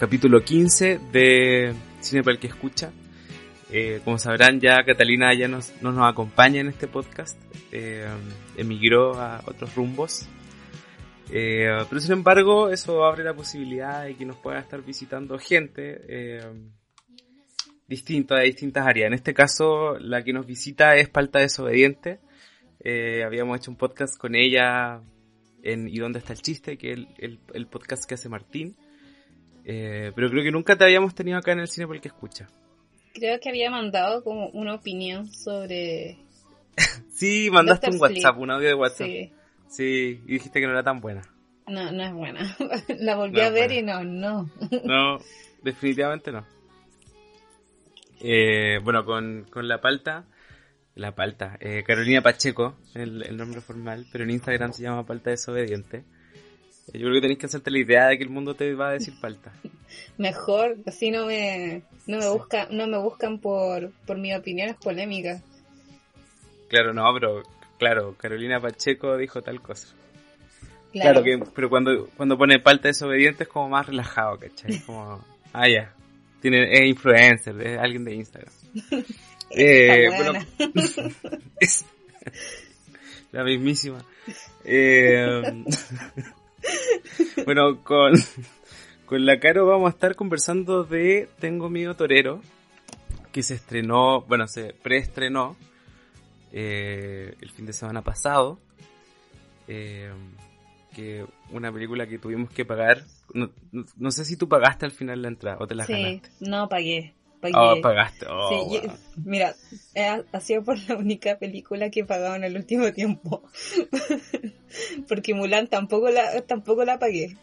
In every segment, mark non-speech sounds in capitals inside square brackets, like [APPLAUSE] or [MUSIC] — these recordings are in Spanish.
capítulo 15 de Cine para el que escucha. Eh, como sabrán, ya Catalina ya nos, no nos acompaña en este podcast. Eh, emigró a otros rumbos. Eh, pero sin embargo, eso abre la posibilidad de que nos pueda estar visitando gente distinta de distintas áreas. En este caso, la que nos visita es Palta Desobediente. Habíamos hecho un podcast con ella en ¿Y dónde está el chiste? que es el podcast que hace Martín. Eh, pero creo que nunca te habíamos tenido acá en el cine por el que escucha. Creo que había mandado como una opinión sobre... [LAUGHS] sí, mandaste Doctor un WhatsApp, Sleep. un audio de WhatsApp. Sí. Sí, y dijiste que no era tan buena. No, no es buena. [LAUGHS] La volví no a ver y no, no. No, definitivamente no. Eh, bueno, con, con la palta, la palta, eh, Carolina Pacheco, el, el, nombre formal, pero en Instagram se llama Palta Desobediente. Yo creo que tenéis que hacerte la idea de que el mundo te va a decir palta. [LAUGHS] Mejor, así no me, no me, busca, no me buscan por, por mis opiniones polémicas. Claro, no, pero claro, Carolina Pacheco dijo tal cosa. Claro, claro que, pero cuando, cuando pone palta desobediente es como más relajado, ¿cachai? Como, [LAUGHS] ah, ya, tiene, es influencer, es alguien de Instagram. [LAUGHS] eh, bueno, es la mismísima. Eh, [LAUGHS] bueno, con, con la Caro vamos a estar conversando de Tengo Miedo Torero, que se estrenó, bueno, se preestrenó eh, el fin de semana pasado. Eh, que una película que tuvimos que pagar. No, no, no, sé si tú pagaste al final la entrada o te la sí, ganaste. No, pagué. Pagué. Oh, pagaste. Oh, sí, wow. yo, mira, ha sido por la única película que he pagado en el último tiempo. [LAUGHS] Porque Mulan tampoco la, tampoco la pagué.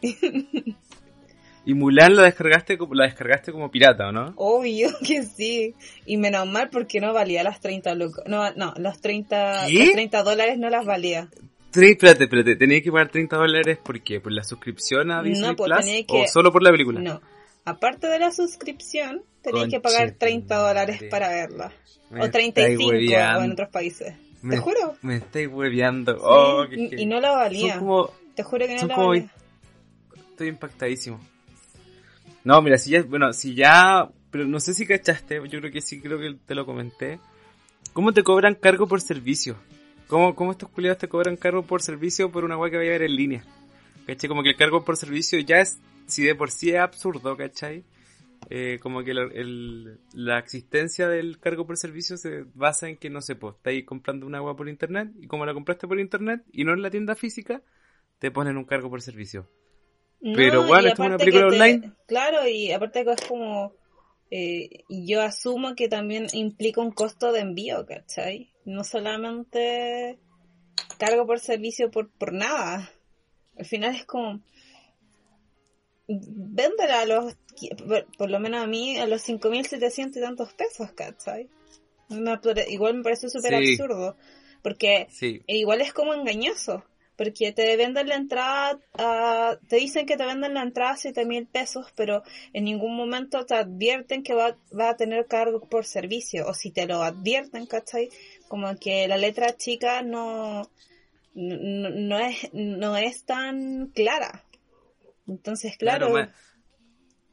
Y Mulan la descargaste la descargaste como pirata, ¿o no? Obvio que sí. Y menos mal porque no valía las 30 lucas. No, no, los 30, ¿Qué? los 30 dólares no las valía. Tres, espérate, espérate, tenía que pagar 30 dólares ¿por qué? ¿Por la suscripción a Disney no, pues, Plus? Que... ¿O solo por la película? No. Aparte de la suscripción, tenía que pagar 30 dólares para verla. O 35 en otros países. Me, Te juro. Me estáis hueveando. Sí, oh, que, y no la valía. Como, Te juro que no la como, valía. Estoy impactadísimo. No, mira, si ya, bueno, si ya, pero no sé si cachaste, yo creo que sí, creo que te lo comenté. ¿Cómo te cobran cargo por servicio? ¿Cómo, cómo estos culiados te cobran cargo por servicio por una guay que vaya a ver en línea? ¿Cachai? Como que el cargo por servicio ya es, si de por sí es absurdo, ¿cachai? Eh, como que el, el, la existencia del cargo por servicio se basa en que, no sé, pues, estáis comprando una agua por internet y como la compraste por internet y no en la tienda física, te ponen un cargo por servicio. No, Pero bueno, esto es una película te, online. Claro, y aparte que es como... Eh, yo asumo que también implica un costo de envío, ¿cachai? No solamente cargo por servicio por, por nada. Al final es como... Véndela a los... Por, lo menos a mí, a los 5.700 y tantos pesos, ¿cachai? Igual me parece súper Sí. absurdo. Porque Sí. igual es como engañoso. Porque te venden la entrada, a- te dicen que te venden la entrada a 7 mil pesos, pero en ningún momento te advierten que va, va a tener cargo por servicio. O si te lo advierten, ¿cachai? Como que la letra chica no, no, no es, no es tan clara. Entonces, claro. más,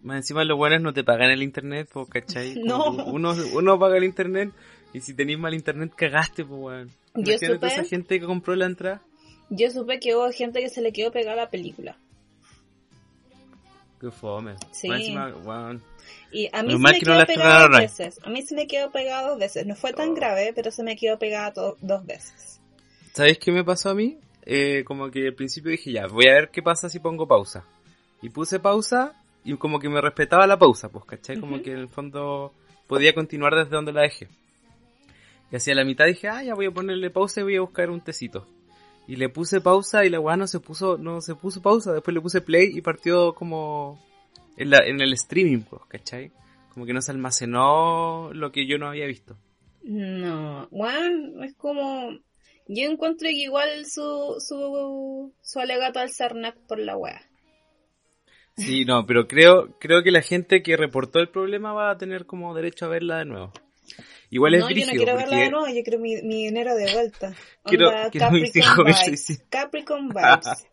más encima los buenos no te pagan el internet, pues, ¿cachai? [LAUGHS] No. Uno, uno paga el internet y si tenéis mal internet cagaste, pues, weón. Yo supe- esa gente que compró la entrada. Yo supe que hubo gente que se le quedó pegada la película. Qué fome. Sí. Más encima. Y a mí me que no dos veces. A mí se me quedó pegada dos veces. No fue tan Oh. grave, pero se me quedó pegada dos veces. ¿Sabéis qué me pasó a mí? Eh, como que al principio dije, ya, voy a ver qué pasa si pongo pausa. Y puse pausa y como que me respetaba la pausa, pues, ¿cachai? Como que en el fondo podía continuar desde donde la dejé. Y hacia la mitad dije, ah, ya voy a ponerle pausa y voy a buscar un tecito. Y le puse pausa y la weá no se puso, no se puso pausa, después le puse play y partió como en, la, en el streaming, pues, ¿cachai? Como que no se almacenó lo que yo no había visto. No, bueno, es como... Yo encuentro que igual su, su, su alegato al Cernac por la wea. Sí, no, pero creo, creo que la gente que reportó el problema va a tener como derecho a verla de nuevo. Igual es no, yo no quiero porque verla de nuevo, yo quiero mi, mi dinero de vuelta. [LAUGHS] Quiero- Onda quiero mis Capricorn 5.600. vibes. Capricorn [LAUGHS] vibes.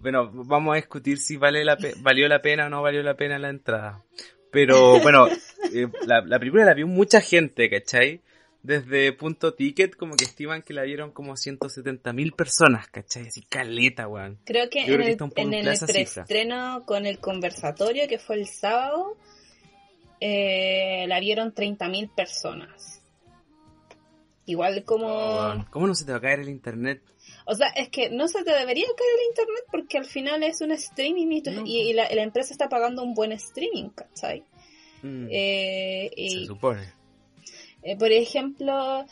bueno, vamos a discutir si vale la valió la pena o no valió la pena la entrada. Pero bueno, [LAUGHS] eh, la, la, película la vio mucha gente, ¿cachai? Desde punto ticket, como que estiman que la vieron como 170 mil personas, ¿cachai? Así caleta, weón. Creo que en el, en el preestreno con el conversatorio, que fue el sábado, eh, la vieron 30 mil personas. Igual como... Oh, ¿Cómo no se te va a caer el internet? O sea, es que no se te debería caer el internet porque al final es un streaming y, la, empresa está pagando un buen streaming, ¿cachai? Mm. Eh, se supone. Eh, por ejemplo,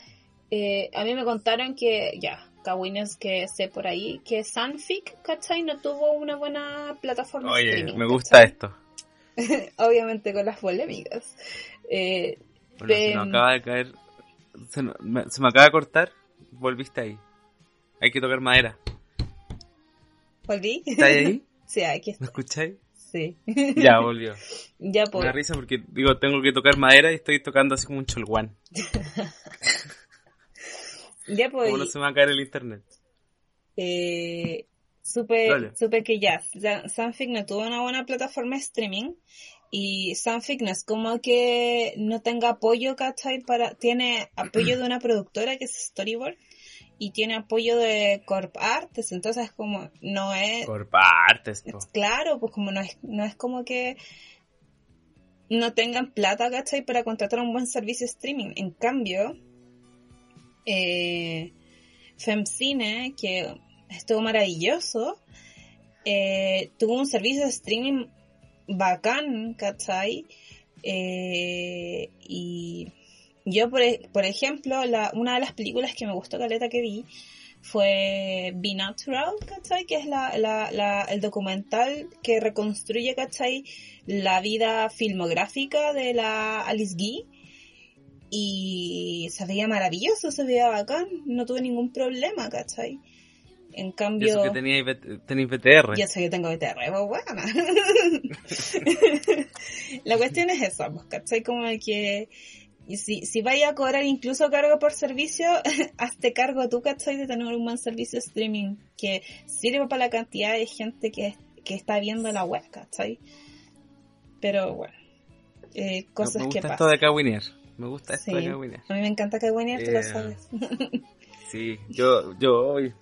eh, a mí me contaron que, ya, cagüines que sé por ahí, que Sanfic, ¿cachai? No tuvo una buena plataforma Oye, streaming. me gusta esto. [LAUGHS] Obviamente con las polémicas. Eh, bueno, se me acaba de caer. Se me, acaba de cortar. Volviste ahí. Hay que tocar madera. ¿Volví? ¿Estás ahí? [LAUGHS] sí, aquí ¿Me escucháis? Sí. Ya volvió. [LAUGHS] Ya por. Me da risa porque digo, tengo que tocar madera y estoy tocando así como un cholguán. [LAUGHS] ya pues. ¿Cómo no se me va a caer el internet? Eh, supe, supe que ya, Sanfic no tuvo una buena plataforma de streaming y Sanfic no es como que no tenga apoyo, ¿cachai? Para, tiene apoyo de una productora que es Storyboard y tiene apoyo de Corp Artes, entonces como no es... Corp Artes, Claro, pues como no es, no es como que no tengan plata, ¿cachai? Para contratar un buen servicio de streaming. En cambio, eh, Femcine, que estuvo maravilloso, eh, tuvo un servicio de streaming bacán, ¿cachai? Eh, y yo, por, e, por ejemplo, la, una de las películas que me gustó, Caleta, que vi, fue Be Natural, ¿cachai? Que es la, la, la, el documental que reconstruye, ¿cachai? La vida filmográfica de la Alice Guy. Y se veía maravilloso, se veía bacán, no tuve ningún problema, ¿cachai? En cambio... ¿Y eso que tenía, tenéis BTR. Ya sé que tengo BTR, pues bueno. [LAUGHS] [LAUGHS] la cuestión es esa, pues, ¿cachai? Como que y si, si vaya a cobrar incluso cargo por servicio, [LAUGHS] hazte cargo tú, ¿cachai? De tener un buen servicio de streaming que sirva para la cantidad de gente que, que está viendo la web, ¿cachai? Pero bueno, eh, cosas que pasan. Me gusta esto de Kawinier. Me gusta esto de Kawinier. A mí me encanta Kawinier, tú lo eh, sabes. [LAUGHS] sí, yo, yo hoy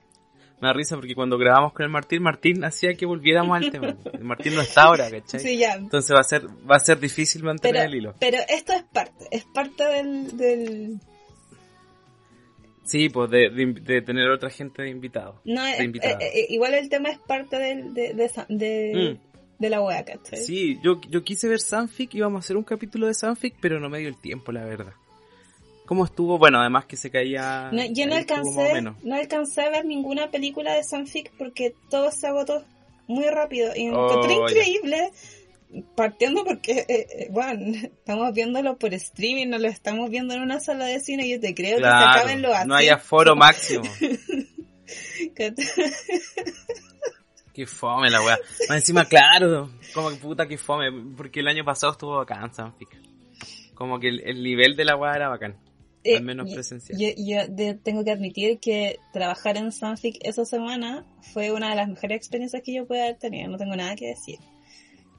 me da risa porque cuando grabamos con el Martín, Martín hacía que volviéramos al tema. [LAUGHS] El Martín no está ahora, ¿cachai? Sí, ya. Entonces va a ser, va a ser difícil mantener el hilo. Pero esto es parte, es parte del... del... Sí, pues de, de, tener otra gente de invitado. No, eh, eh, eh, igual el tema es parte del, de, de, mm. de, la wea, ¿cachai? Sí, yo, yo quise ver Sanfic, íbamos a hacer un capítulo de Sanfic, pero no me dio el tiempo, la verdad. ¿Cómo estuvo? Bueno, además que se caía. No, yo no alcancé, no alcancé a ver ninguna película de Sanfic porque todo se agotó muy rápido. Y me encontré oh, increíble. Partiendo porque, eh, eh, bueno, [LAUGHS] estamos viéndolo por streaming, no lo estamos viendo en una sala de cine. Yo te creo que se acaben los No hay aforo [LAUGHS] máximo. [LAUGHS] Qué fome la weá. Más encima, claro, como que puta que fome, porque el año pasado estuvo bacán Sanfic. Como que el, nivel de la weá era bacán. Eh, al menos presencial. Yo, tengo que admitir que trabajar en Sanfic esa semana fue una de las mejores experiencias que yo pude haber tenido, no tengo nada que decir.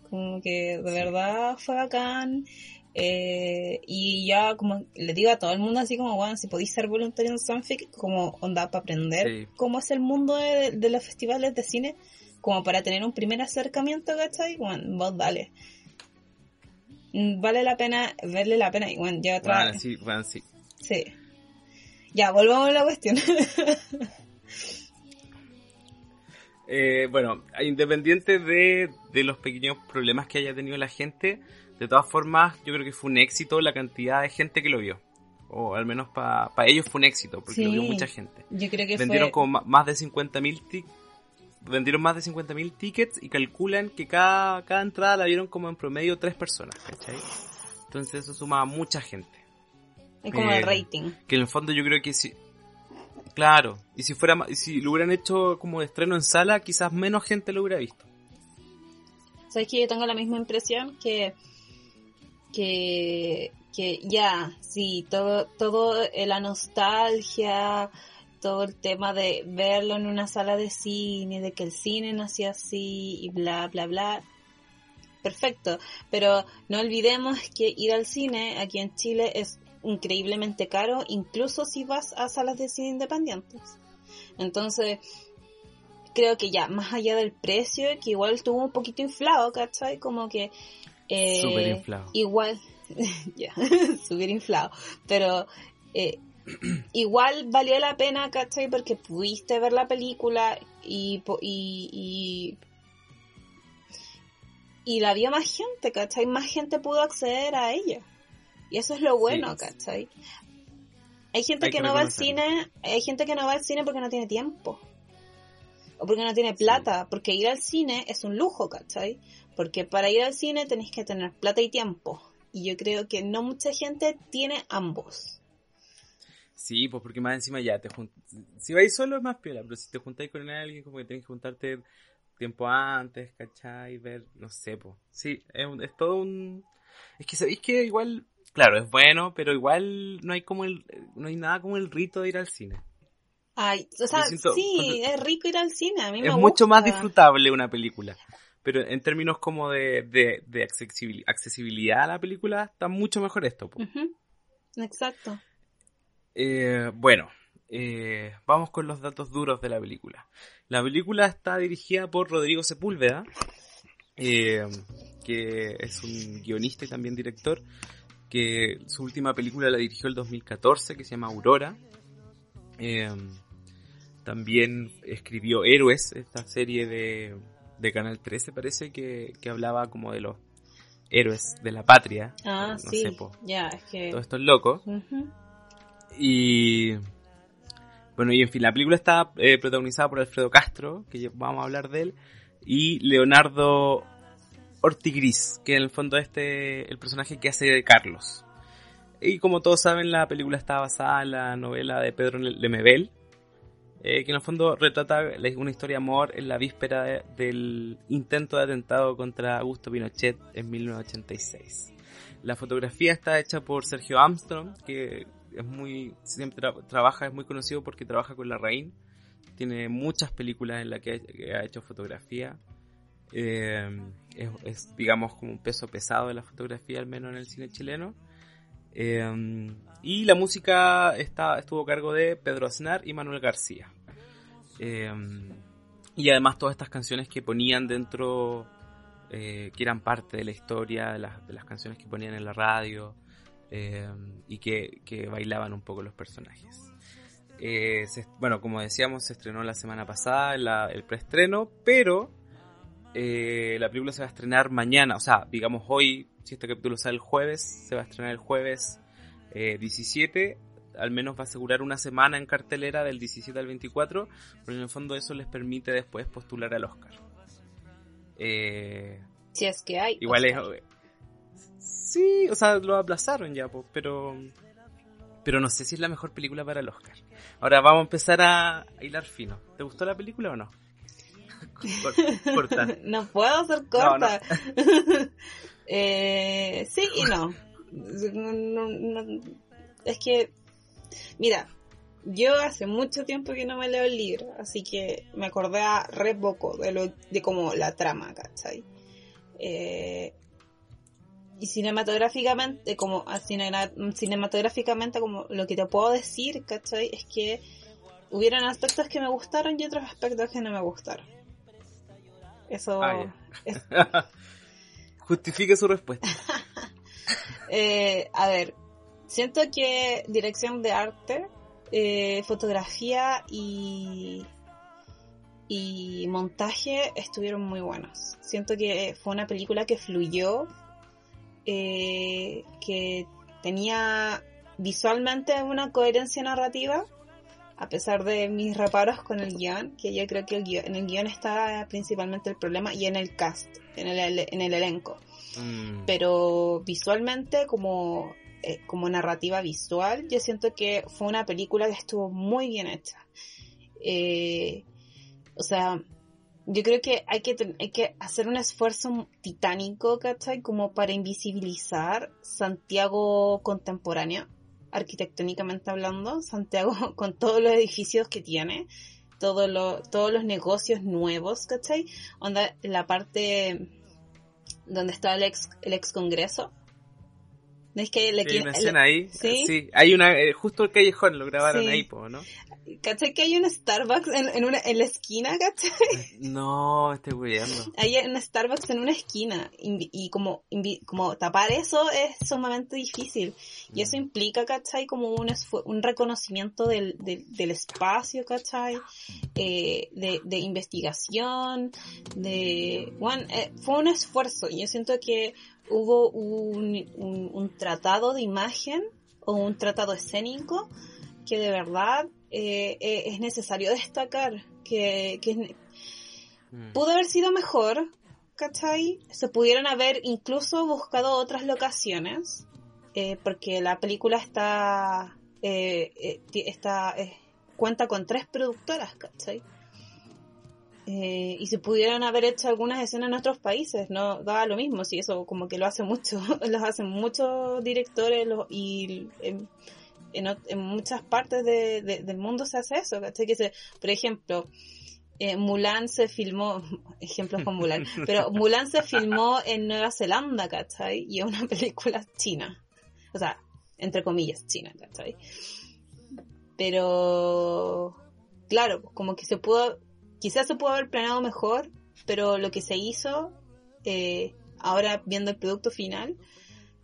Como que de verdad fue bacán. Eh, y ya como le digo a todo el mundo así como, bueno, si podéis ser voluntario en Sanfic, como onda para aprender cómo es el mundo de, los festivales de cine, como para tener un primer acercamiento, ¿cachai? Bueno, vos dale. Vale la pena, verle la pena. Y bueno, ya otra... Bueno, sí, bueno, sí. Sí. Ya, volvamos a la cuestión. eh, bueno, independiente de, de los pequeños problemas que haya tenido la gente, de todas formas, yo creo que fue un éxito la cantidad de gente que lo vio. O al menos para ellos fue un éxito, porque lo vio mucha gente. Yo creo que Vendieron como más de 50.000 vendieron más de 50.000 tickets y calculan que cada, cada entrada la vieron como en promedio tres personas, ¿cachai? Entonces eso suma a mucha gente. Es como el rating. Que en el fondo yo creo que si... Claro, y si fuera si lo hubieran hecho como de estreno en sala, quizás menos gente lo hubiera visto. Sabes que yo tengo la misma impresión que que que ya, sí, todo todo la nostalgia todo el tema de verlo en una sala de cine, de que el cine nació así y bla, bla, bla. Perfecto, pero no olvidemos que ir al cine aquí en Chile es increíblemente caro, incluso si vas a salas de cine independientes. Entonces, creo que ya, más allá del precio, que igual estuvo un poquito inflado, ¿cachai? Como que... Eh, inflado. Igual, [LAUGHS] ya, [LAUGHS] súper inflado. Pero eh, [CLEARS THROAT] igual valió la pena, ¿cachai? Porque pudiste ver la película y, y, y, la vio más gente, ¿cachai? Más gente pudo acceder a ella. Y eso es lo bueno, ¿cachai? Hay gente que, no va al cine, hay gente que no va al cine porque no tiene tiempo. O porque no tiene plata, porque ir al cine es un lujo, ¿cachai? Porque para ir al cine tenéis que tener plata y tiempo. Y yo creo que no mucha gente tiene ambos. Sí, pues porque más encima ya te Si vais solo es más piola, pero si te juntáis con alguien, como que tenés que juntarte tiempo antes, ¿cachai? Ver, no sé, pues. Sí, es, es todo un. Es que sabéis que igual, claro, es bueno, pero igual no hay como el, no hay nada como el rito de ir al cine. Ay, o sea, sí, es rico ir al cine, a mí me Es mucho más disfrutable una película. Pero en términos como de, de, accesibilidad a la película, está mucho mejor esto. Exacto. Eh, bueno, eh, vamos con los datos duros de la película. La película está dirigida por Rodrigo Sepúlveda, eh, que es un guionista y también director, que su última película la dirigió el 2014, que se llama Aurora. también escribió Héroes, esta serie de, de Canal 13 parece que, que hablaba como de los héroes de la patria. Ah, sí. ya, es que... Todos estos locos. Y bueno, y en fin, la película está eh, protagonizada por Alfredo Castro, que vamos a hablar de él, y Leonardo Ortigris, que en el fondo este el personaje que hace Carlos. Y como todos saben, la película está basada en la novela de Pedro Lemebel, eh, que en el fondo retrata una historia de amor en la víspera del intento de atentado contra Augusto Pinochet en 1986. La fotografía está hecha por Sergio Armstrong, que es muy siempre trabaja es muy conocido porque trabaja con la Rain tiene muchas películas en las que, ha hecho fotografía eh, es, digamos como un peso pesado de la fotografía al menos en el cine chileno eh, y la música está estuvo a cargo de Pedro Aznar y Manuel García eh, y además todas estas canciones que ponían dentro que eran parte de la historia de las, de las canciones que ponían en la radio eh, y que, bailaban un poco los personajes. Eh, bueno, como decíamos, se estrenó la semana pasada el preestreno, pero eh, la película se va a estrenar mañana, o sea, digamos hoy, si este capítulo sale el jueves, se va a estrenar el jueves 17, al menos va a asegurar una semana en cartelera del 17 al 24, pero en el fondo eso les permite después postular al Oscar. si es que hay. Igual es Sí, o sea, lo aplazaron ya, pues, pero. Pero no sé si es la mejor película para el Oscar. Ahora vamos a empezar a hilar fino. ¿Te gustó la película o no? Corta. [LAUGHS] no puedo ser corta. [LAUGHS] eh, sí y no. Es que, mira, yo hace mucho tiempo que no me leo el libro, así que me acordé a re poco de, lo, de como la trama, ¿cachai? Eh, y cinematográficamente, como cinematográficamente, como lo que te puedo decir, ¿cachai? Es que hubieron aspectos que me gustaron y otros aspectos que no me gustaron. Eso ah, [LAUGHS] Justifique su respuesta. [LAUGHS] eh, a ver, siento que dirección de arte, eh, fotografía y, y montaje estuvieron muy buenos. Siento que fue una película que fluyó, eh, que tenía visualmente una coherencia narrativa, a pesar de mis reparos con el guion, que yo creo que en el guion está principalmente el problema, y en el cast, en el, en el elenco. Mm. Pero visualmente, como, eh, como narrativa visual, yo siento que fue una película que estuvo muy bien hecha. Eh, o sea, yo creo que hay que, hay que hacer un esfuerzo titánico, ¿cachai? Como para invisibilizar Santiago contemporáneo. Arquitectónicamente hablando, Santiago [LAUGHS] con todos los edificios que tiene, todo lo, todos los negocios nuevos, ¿cachai? Onda, la parte donde está el ex, el ex congreso. ¿Es que le sí, una escena ahí. ¿Sí? hay una, eh, justo el callejón lo grabaron ahí, ¿no? ¿Cachai que hay un Starbucks en, en, una, en la esquina, cachai? [LAUGHS] No, estoy huyendo. Hay un Starbucks en una esquina y, como, como tapar eso es sumamente difícil. Y eso mm. implica, cachai, como un, un reconocimiento del, del, espacio, cachai, eh, de, de investigación, de... Bueno, eh, fue un esfuerzo y yo siento que hubo un, un, un tratado de imagen o un tratado escénico que de verdad eh, eh, es necesario destacar que, mm. pudo haber sido mejor, ¿cachai? Se pudieron haber incluso buscado otras locaciones, eh, porque la película está, está cuenta con tres productoras, ¿cachai? y se pudieron haber hecho algunas escenas en otros países, no daba lo mismo, si eso como que lo hace mucho, [LAUGHS] lo hacen muchos directores y em, en, muchas partes del mundo se hace eso, ¿cachai? Que se, por ejemplo, eh, Mulan se filmó, [LAUGHS] ejemplos con Mulan, pero [LAUGHS] Mulan se filmó en Nueva Zelanda, ¿cachai? Y es una película china. O sea, entre comillas, china, ¿cachai? Pero, claro, como que se pudo, quizás se pudo haber planeado mejor, pero lo que se hizo, eh, ahora viendo el producto final,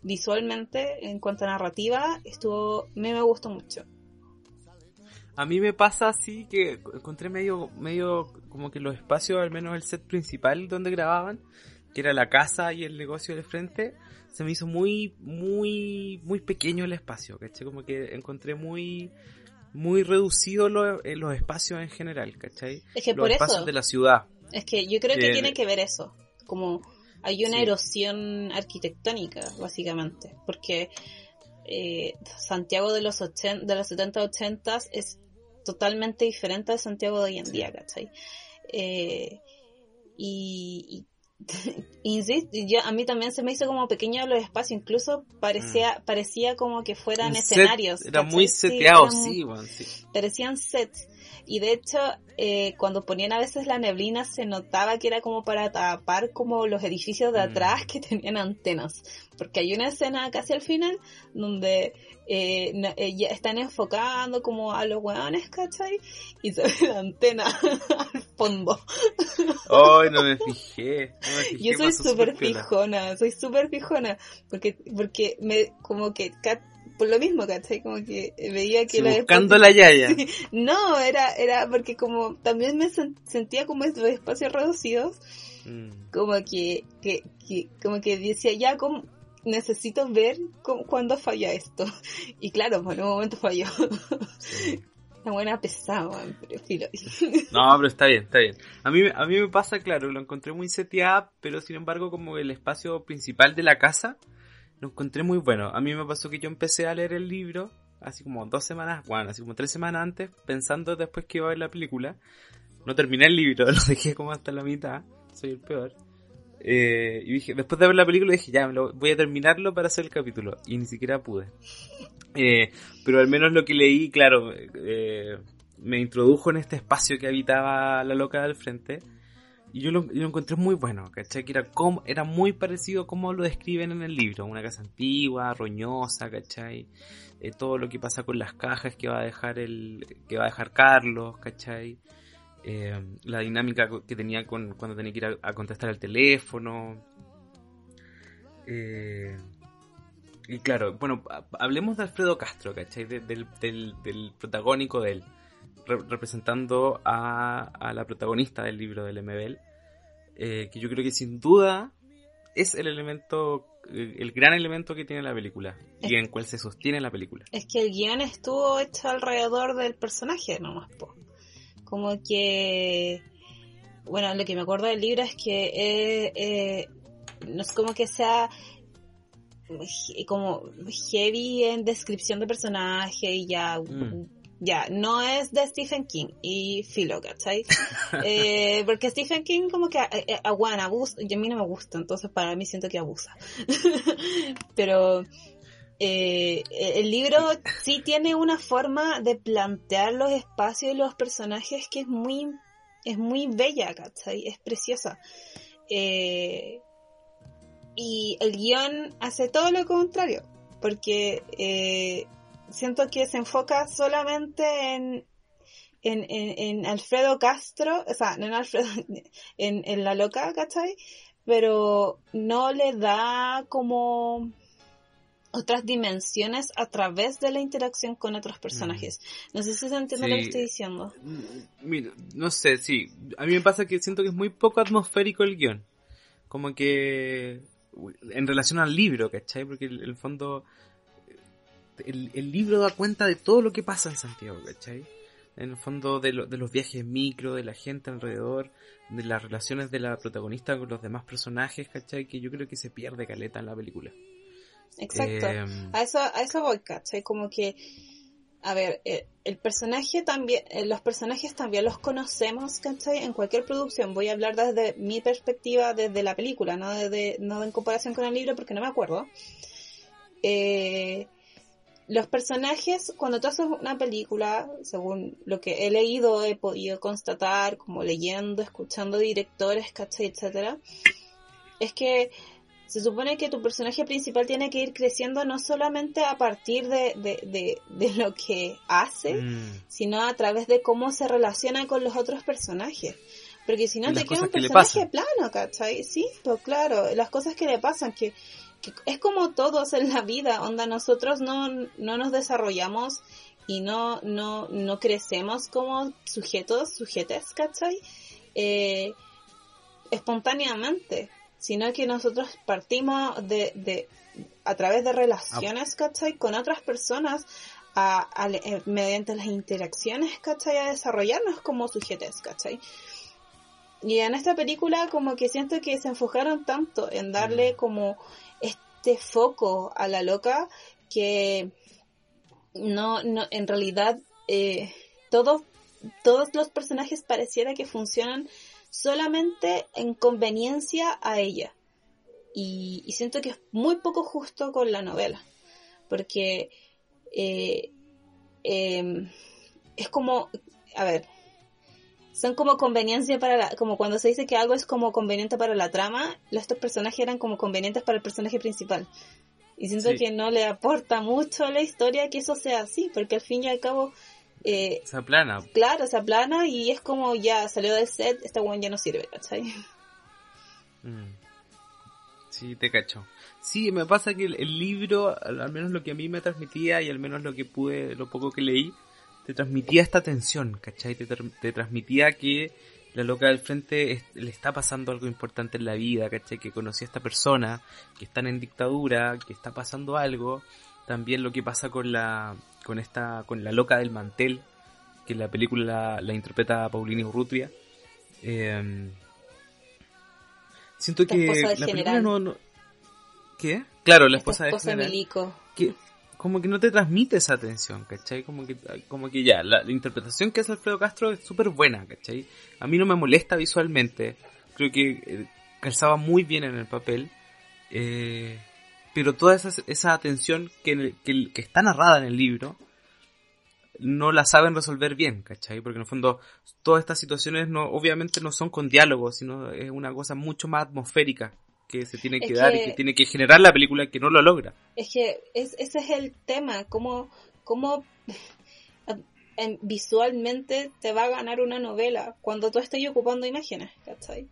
visualmente, en cuanto a narrativa, estuvo, me, me gustó mucho. A mí me pasa así que encontré medio, medio como que los espacios, al menos el set principal donde grababan, que era la casa y el negocio del frente, se me hizo muy, muy, muy pequeño el espacio, ¿cachai? Como que encontré muy, muy reducido eh, los espacios en general, ¿cachai? Es que los por espacios eso. de la ciudad. Es que yo creo que tiene que ver eso, como hay una erosión arquitectónica, básicamente, porque eh, Santiago de los, de los 70-80 es totalmente diferente al Santiago de hoy en día, ¿cachai? Eh, y, [LAUGHS] insisto, a mí también se me hizo como pequeño los espacios, incluso parecía, mm. parecía como que fueran escenarios. era muy seteado, sí, sí, Parecían sets. Y de hecho, eh, cuando ponían a veces la neblina se notaba que era como para tapar como los edificios de mm. atrás que tenían antenas. Porque hay una escena casi al final donde eh, eh están enfocando como a los weones, ¿cachai? Y se ve la antena al [LAUGHS] fondo. Ay, [LAUGHS] no me fijé. Yo soy súper fijona, soy súper fijona. Porque, porque me, como que por lo mismo, ¿cachai? Como que veía que la buscando la yaya. [LAUGHS] No, era, era porque como también me sentía como estos espacios reducidos, mm. como que, que, que, como que decía, ya, como, necesito ver cuándo falla esto. [LAUGHS] Y claro, pues en un momento falló. [LAUGHS] Una buena pesada, pero filo. No, pero está bien, está bien. A mí, a mí me pasa, claro, lo encontré muy seteado, pero sin embargo como el espacio principal de la casa lo encontré muy bueno. A mí me pasó que yo empecé a leer el libro así como dos semanas, bueno, así como tres semanas antes, pensando después que iba a ver la película. No terminé el libro, [LAUGHS] lo dejé como hasta la mitad, soy el peor. Eh, y dije, después de ver la película dije, ya, voy a terminarlo para hacer el capítulo. Y ni siquiera pude. [LAUGHS] Eh, pero al menos lo que leí, claro, eh, me introdujo en este espacio que habitaba la loca del frente. Y yo lo, encontré muy bueno, ¿cachai? Que era, como, era muy parecido a como lo describen en el libro. Una casa antigua, roñosa, ¿cachai? Eh, todo lo que pasa con las cajas que va a dejar el que va a dejar Carlos, ¿cachai? Eh, la dinámica que tenía con, cuando tenía que ir a, contestar el teléfono. Eh, y claro, bueno, hablemos de Alfredo Castro, ¿cachai? del, del, protagónico de él representando a, la protagonista del libro del MBL, eh, que yo creo que sin duda es el elemento, el gran elemento que tiene la película y en cual se sostiene la película. Es que el guion estuvo hecho alrededor del personaje nomás, po. Como que, bueno, lo que me acuerdo del libro es que eh, eh, no es como que sea como heavy en descripción de personaje y ya mm. Ya, no es de Stephen King y Philo, ¿cachai? [LAUGHS] eh, porque Stephen King como que eh abusa, y a mí no me gusta, entonces para mí siento que abusa. [LAUGHS] Pero eh, el libro sí tiene una forma de plantear los espacios y los personajes que es muy, es muy bella, ¿cachai? Es preciosa. Eh, y el guion hace todo lo contrario, porque eh, siento que se enfoca solamente en, en, en, Alfredo Castro, o sea, no en Alfredo, [LAUGHS] en, en la loca, ¿cachai? Pero no le da como otras dimensiones a través de la interacción con otros personajes. Mm. No sé si se entiende lo que estoy diciendo. Mm, mira, no sé, sí. A mí me pasa que siento que es muy poco atmosférico el guion. Como que en relación al libro, ¿cachai? Porque en el, fondo el, el, libro da cuenta de todo lo que pasa en Santiago, ¿cachai? En el fondo de, de los viajes micro, de la gente alrededor, de las relaciones de la protagonista con los demás personajes, ¿cachai? Que yo creo que se pierde caleta en la película. Exacto. Em, a eso, a eso voy, ¿cachai? Como que, a ver, eh, el, personaje también, eh, los personajes también los conocemos, ¿cachai? En cualquier producción. Voy a hablar desde mi perspectiva, desde la película, no desde, no en comparación con el libro porque no me acuerdo. Eh, los personajes, cuando tú haces una película, según lo que he leído, he podido constatar, como leyendo, escuchando directores, ¿cachai? etcétera, es que se supone que tu personaje principal tiene que ir creciendo no solamente a partir de, de, de, lo que hace, mm. sino a través de cómo se relaciona con los otros personajes. Porque si no te queda un personaje plano, ¿cachai? Sí, pues claro, las cosas que le pasan, que, es como todos en la vida, onda, nosotros no, no nos desarrollamos y no, no, no crecemos como sujetos, sujetes, ¿cachai? Eh, espontáneamente sino que nosotros partimos de, de a través de relaciones, ¿cachai? Con otras personas, a, eh, mediante las interacciones, ¿cachai? A desarrollarnos como sujetos, ¿cachai? Y en esta película como que siento que se enfocaron tanto en darle mm. como este foco a la loca que no, no en realidad eh, todos, todos los personajes pareciera que funcionan solamente en conveniencia a ella. Y, siento que es muy poco justo con la novela, porque eh, em, es como, a ver, son como conveniencia para la, como cuando se dice que algo es como conveniente para la trama, estos personajes eran como convenientes para el personaje principal. Y siento que no le aporta mucho a la historia que eso sea así, porque al fin y al cabo eh, se aplana. Claro, se aplana y es como ya salió del set, esta weón ya no sirve, ¿cachai? Mm. Sí, te cacho. Sí, me pasa que el, libro, al, menos lo que a mí me transmitía y al menos lo que pude, lo poco que leí, te transmitía esta tensión, ¿cachai? Te, te transmitía que la loca del frente le está pasando algo importante en la vida, ¿cachai? Que conocía a esta persona, que están en dictadura, que está pasando algo. También lo que pasa con la, con esta, con la loca del mantel, que en la película la, interpreta Paulina Urrutia. Em, siento que la película no, ¿Qué? Claro, la esposa, de, Milico. Que como que no te transmite esa atención, ¿cachai? Como que, como que ya, la, interpretación que hace Alfredo Castro es súper buena, ¿cachai? A mí no me molesta visualmente, creo que eh, calzaba muy bien en el papel. Eh, pero toda esa, esa atención que, que, que, está narrada en el libro no la saben resolver bien, ¿cachai? Porque en el fondo todas estas situaciones no, obviamente no son con diálogos, sino es una cosa mucho más atmosférica que se tiene que, dar y que tiene que generar la película que no lo logra. Es que es, ese es el tema, cómo, cómo [LAUGHS] visualmente te va a ganar una novela cuando tú estás ocupando imágenes, ¿cachai?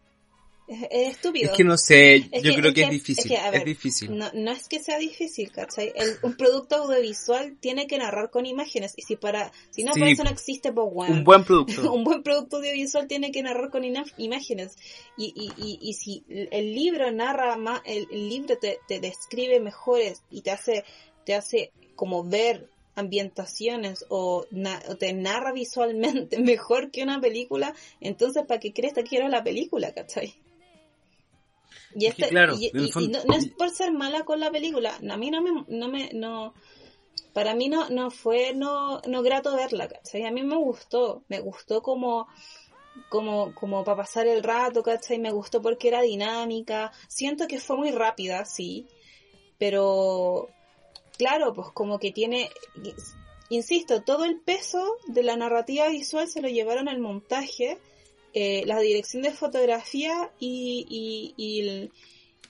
Es, estúpido. Es que no sé, yo creo que, es difícil. Es, difícil. No, no, es que sea difícil, ¿cachai? un producto audiovisual tiene que narrar con imágenes. Y si para si no, para eso no existe, pues bueno. Un buen producto. [LAUGHS] un buen producto audiovisual tiene que narrar con imágenes. Y, y, y, y, si el libro narra más, el, libro te, te describe mejores y te hace, te hace como ver ambientaciones o, o, te narra visualmente [LAUGHS] mejor que una película, entonces ¿para qué crees que quiero la película, cachai? Y, este, no, es por ser mala con la película, a mí no me, no me, no, para mí no, no fue no, no grato verla, ¿cachai? A mí me gustó, me gustó como, como, como para pasar el rato, ¿cachai? Me gustó porque era dinámica, siento que fue muy rápida, sí, pero, claro, pues como que tiene, insisto, todo el peso de la narrativa visual se lo llevaron al montaje, eh, la dirección de fotografía y, y, y,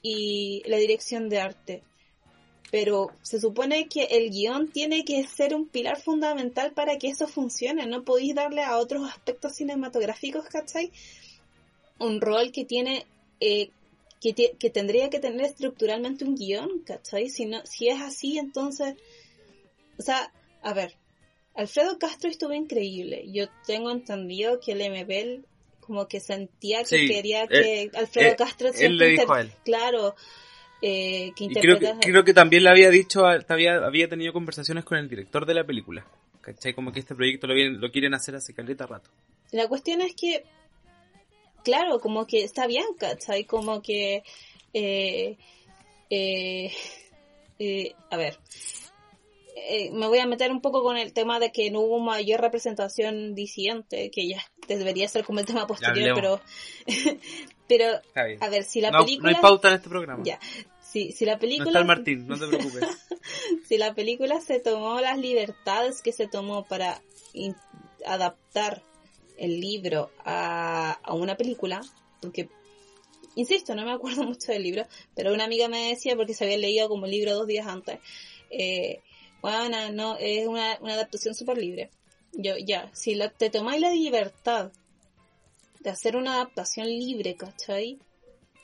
y la dirección de arte pero se supone que el guion tiene que ser un pilar fundamental para que eso funcione. No podéis darle a otros aspectos cinematográficos, ¿cachai? Un rol que tiene, eh, que, que, tendría que tener estructuralmente un guion, ¿cachai? Si, no, si es así, entonces, o sea, a ver, Alfredo Castro estuvo increíble. Yo tengo entendido que el MBL como que sentía que quería que eh, Alfredo eh, Castro él le dijo a él. claro eh, que y creo que, creo que también le había dicho, había, había tenido conversaciones con el director de la película. ¿Cachai? Como que este proyecto lo, vienen, lo quieren hacer hace caleta rato. La cuestión es que, claro, como que está bien, ¿cachai? Como que, eh, eh, a ver, me voy a meter un poco con el tema de que no hubo mayor representación disidente, que ya debería ser como el tema posterior, pero, [LAUGHS] pero, a ver, si la película... No hay pauta en este programa. Ya, si, si la película... No está el Martín, no te preocupes. [LAUGHS] si la película se tomó las libertades que se tomó para adaptar el libro a, a una película, porque insisto, no me acuerdo [LAUGHS] mucho del libro, pero una amiga me decía, porque se había leído como el libro dos días antes, eh, bueno, no, es una, una adaptación súper libre. Yo, ya, si la, te tomáis la libertad de hacer una adaptación libre, ¿cachai?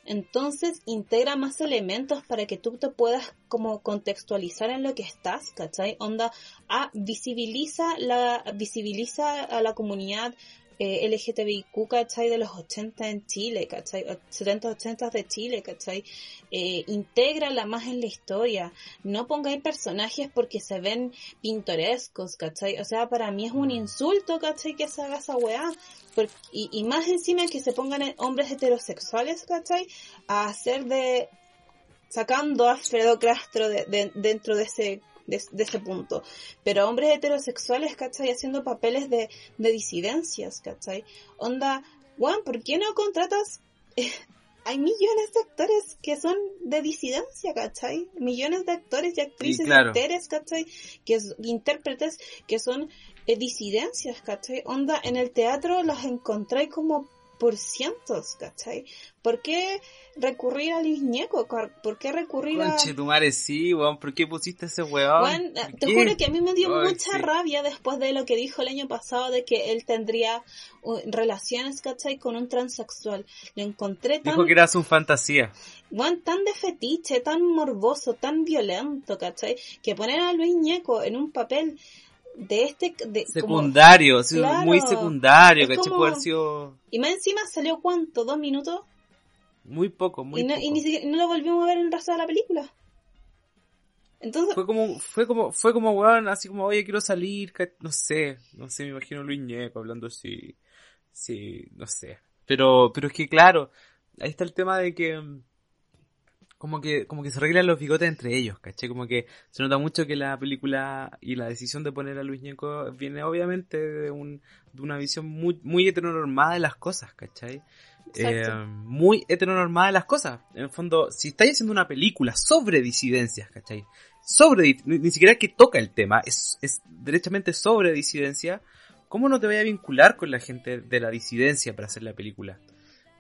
Entonces integra más elementos para que tú te puedas como contextualizar en lo que estás, ¿cachai? Onda, ah, visibiliza la, visibiliza a la comunidad eh, LGTBIQ, ¿cachai? De los 80 en Chile, ¿cachai? 70, 80 de Chile, ¿cachai? Eh, intégrala más en la historia. No pongáis personajes porque se ven pintorescos, ¿cachai? O sea, para mí es un insulto, ¿cachai? Que se haga esa weá. y, y más encima que se pongan hombres heterosexuales, ¿cachai? A hacer de sacando a Fredo Castro de, de, dentro de ese de, ese punto. Pero hombres heterosexuales, ¿cachai? Haciendo papeles de, de disidencias, ¿cachai? Onda, Juan, ¿por qué no contratas? [LAUGHS] hay millones de actores que son de disidencia, ¿cachai? Millones de actores y actrices, claro. actores, ¿cachai? Que intérpretes que son eh, disidencias, ¿cachai? Onda, en el teatro los encontráis como por cientos, ¿cachai? ¿Por qué recurrir a Luis Ñeco? ¿Por qué recurrir a... Conche tu madre, sí, weón, ¿por qué pusiste ese weón? Weón, te juro que a mí me dio mucha rabia después de lo que dijo el año pasado de que él tendría uh, relaciones, ¿cachai? Con un transexual. Lo encontré tan... Dijo que era su fantasía. Weón, tan de fetiche, tan morboso, tan violento, ¿cachai? Que poner a Luis Ñeco en un papel de este de, secundario, muy secundario, que como, sido... Y más encima salió cuánto, dos minutos. Muy poco, muy y no, poco. Y ni siquiera, no lo volvimos a ver en el resto de la película. Entonces... Fue como, fue como, fue como, weón, así como, oye, quiero salir, no sé, no sé, me imagino Luis Ñeco hablando así, sí, no sé. Pero, pero es que claro, ahí está el tema de que, como que, como que se arreglan los bigotes entre ellos, ¿cachai? Como que se nota mucho que la película y la decisión de poner a Luis Ñeco viene obviamente de, un, de una visión muy, muy heteronormada de las cosas, ¿cachai? Eh, muy heteronormada de las cosas. En el fondo, si estáis haciendo una película sobre disidencias, ¿cachai? Sobre, ni, siquiera que toca el tema, es, es derechamente sobre disidencia, ¿cómo no te voy a vincular con la gente de la disidencia para hacer la película?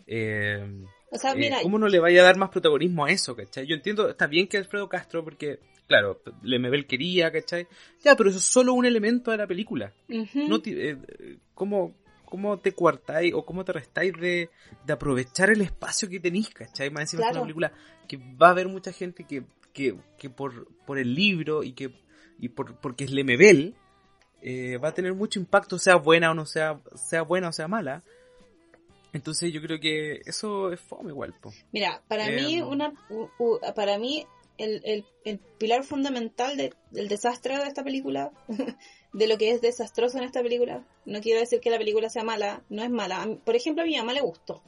Eh, o sea, eh, mira, ¿Cómo no le vaya a dar más protagonismo a eso, cachai? Yo entiendo, está bien que Alfredo Castro, porque, claro, Lemebel quería, cachai? Ya, pero eso es solo un elemento de la película. no eh, ¿cómo, ¿Cómo te cuartáis o cómo te restáis de, de aprovechar el espacio que tenéis, cachai? Más encima es una película que va a haber mucha gente que, que, que por, por el libro y que y por, porque es Lemebel, eh, va a tener mucho impacto, sea buena o no sea, sea buena o sea mala. Entonces yo creo que eso es fome igual. Po. Mira, para mí Em. una para mí el, el, el pilar fundamental de- del desastre de esta película, [LAUGHS] de lo que es desastroso en esta película, no quiero decir que la película sea mala, no es mala. Mí- Por ejemplo, a mi mamá le gustó.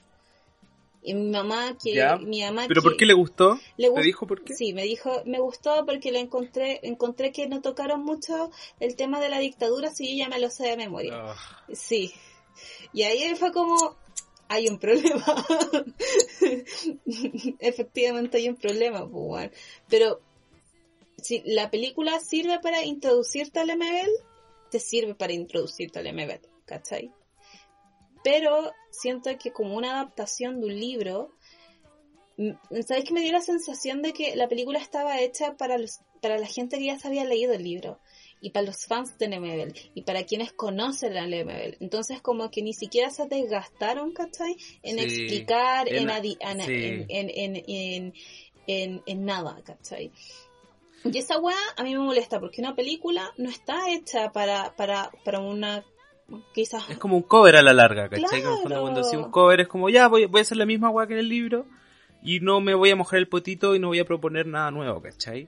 Y mi mamá que Ya, mi mamá ¿Pero que- por qué le gustó? le ¿Te gust- dijo por qué? Sí, me dijo, me gustó porque le encontré, encontré que no tocaron mucho el tema de la dictadura, si yo ya me lo sé de memoria. Ah, Sí. Y ahí fue como, hay un problema. [LAUGHS] Efectivamente hay un problema, pues. Pero si la película sirve para introducirte al MBL, te sirve para introducirte al MBL, ¿cachai? Pero siento que como una adaptación de un libro, ¿sabes que me dio la sensación de que la película estaba hecha para, los, para la gente que ya se había leído el libro? Y para los fans de Lemebel y para quienes conocen a Lemebel. Entonces como que ni siquiera se desgastaron, ¿cachai? En explicar, en, en, en, en, nada, ¿cachai? Y esa weá a mí me molesta porque una película no está hecha para, para, para una quizás... Es como un cover a la larga, ¿cachai? Cuando si un cover es como, ya, voy, voy a hacer la misma weá que en el libro y no me voy a mojar el potito y no voy a proponer nada nuevo, ¿cachai?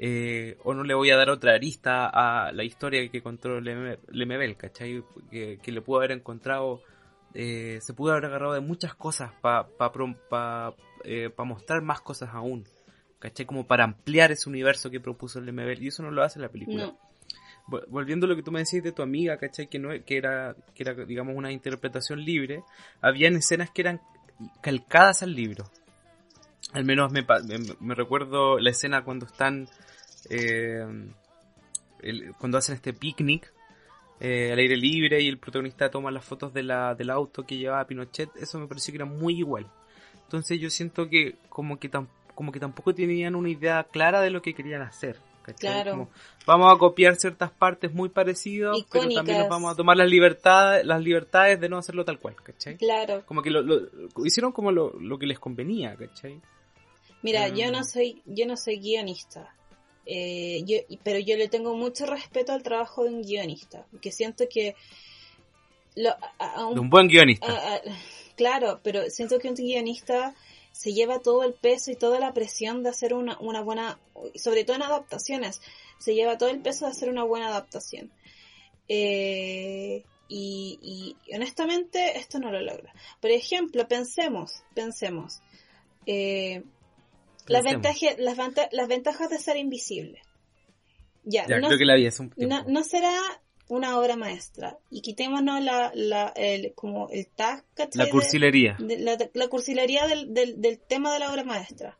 Eh, o no le voy a dar otra arista a la historia que contó Lemebel, ¿cachai? Que, le pudo haber encontrado, eh, se pudo haber agarrado de muchas cosas para pa, eh, mostrar más cosas aún, ¿cachai? Como para ampliar ese universo que propuso Lemebel, y eso no lo hace la película. Volviendo a lo que tú me decías de tu amiga, ¿cachai? Que, no, que, era, que era, digamos, una interpretación libre, habían escenas que eran calcadas al libro. Al menos me, me recuerdo la escena cuando están eh, cuando hacen este picnic eh, al aire libre y el protagonista toma las fotos de la, del auto que llevaba Pinochet, eso me pareció que era muy igual. Entonces yo siento que como que, como que tampoco tenían una idea clara de lo que querían hacer. Claro. vamos a copiar ciertas partes muy parecidas, pero también nos vamos a tomar las libertades, las libertades de no hacerlo tal cual, ¿cachai? Claro. Como que lo, hicieron como lo, lo, que les convenía, ¿cachai? Mira, yo no soy, yo no soy guionista. Eh, yo, pero yo le tengo mucho respeto al trabajo de un guionista, porque siento que... de un buen guionista. claro, pero siento que un guionista se lleva todo el peso y toda la presión de hacer una, una buena, sobre todo en adaptaciones, se lleva todo el peso de hacer una buena adaptación. Eh, y, honestamente esto no lo logra. Por ejemplo, pensemos, pensemos. Eh, las, las, ventajas de ser invisible. Ya, no, creo que la vida es un no, será una obra maestra. Y quitémonos la, la, el, como el tag, La cursilería. la, cursilería del, del, tema de la obra maestra.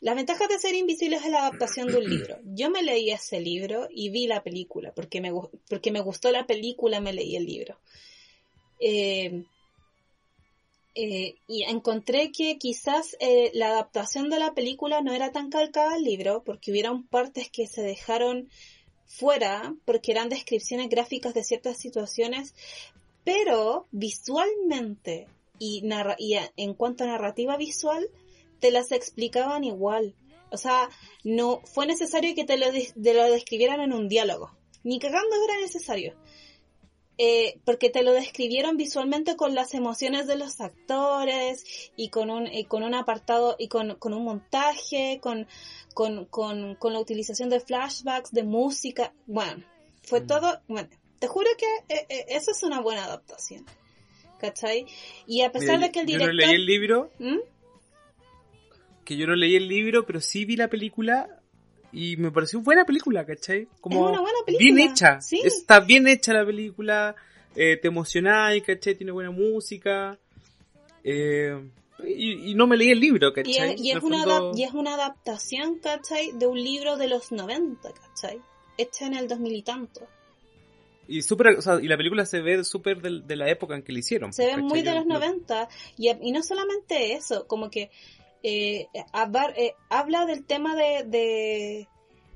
Las ventajas de ser invisible es la adaptación de un [CLEARS THROAT] libro. Yo me leí ese libro y vi la película. Porque me, porque me gustó la película, me leí el libro. Eh, eh, y encontré que quizás eh, la adaptación de la película no era tan calcada al libro, porque hubieron partes que se dejaron fuera, porque eran descripciones gráficas de ciertas situaciones, pero visualmente y, y en cuanto a narrativa visual, te las explicaban igual. O sea, no fue necesario que te lo, te lo describieran en un diálogo. Ni cagando era necesario. Eh, porque te lo describieron visualmente con las emociones de los actores y con un, con un apartado y con, un montaje, con, con, la utilización de flashbacks, de música. Bueno, fue mm. todo. Bueno, te juro que eh, eh, eso es una buena adaptación. ¿Cachai? Y a pesar de que el director. Yo no leí el libro. ¿Mm? Que yo no leí el libro, pero sí vi la película y me pareció buena película, ¿cachai? Como es una buena película. Bien hecha. ¿Sí? Está bien hecha la película. Eh, te emocionáis, ¿cachai? Tiene buena música. Eh, y, no me leí el libro, ¿cachai? Y es, una y es una adaptación, ¿cachai? De un libro de los 90, ¿cachai? Hecha en el 2000 y tanto. Y, super, o sea, y la película se ve súper de, la época en que la hicieron. Se ve muy de los 90. Y, y no solamente eso, como que eh, eh, habla del tema de,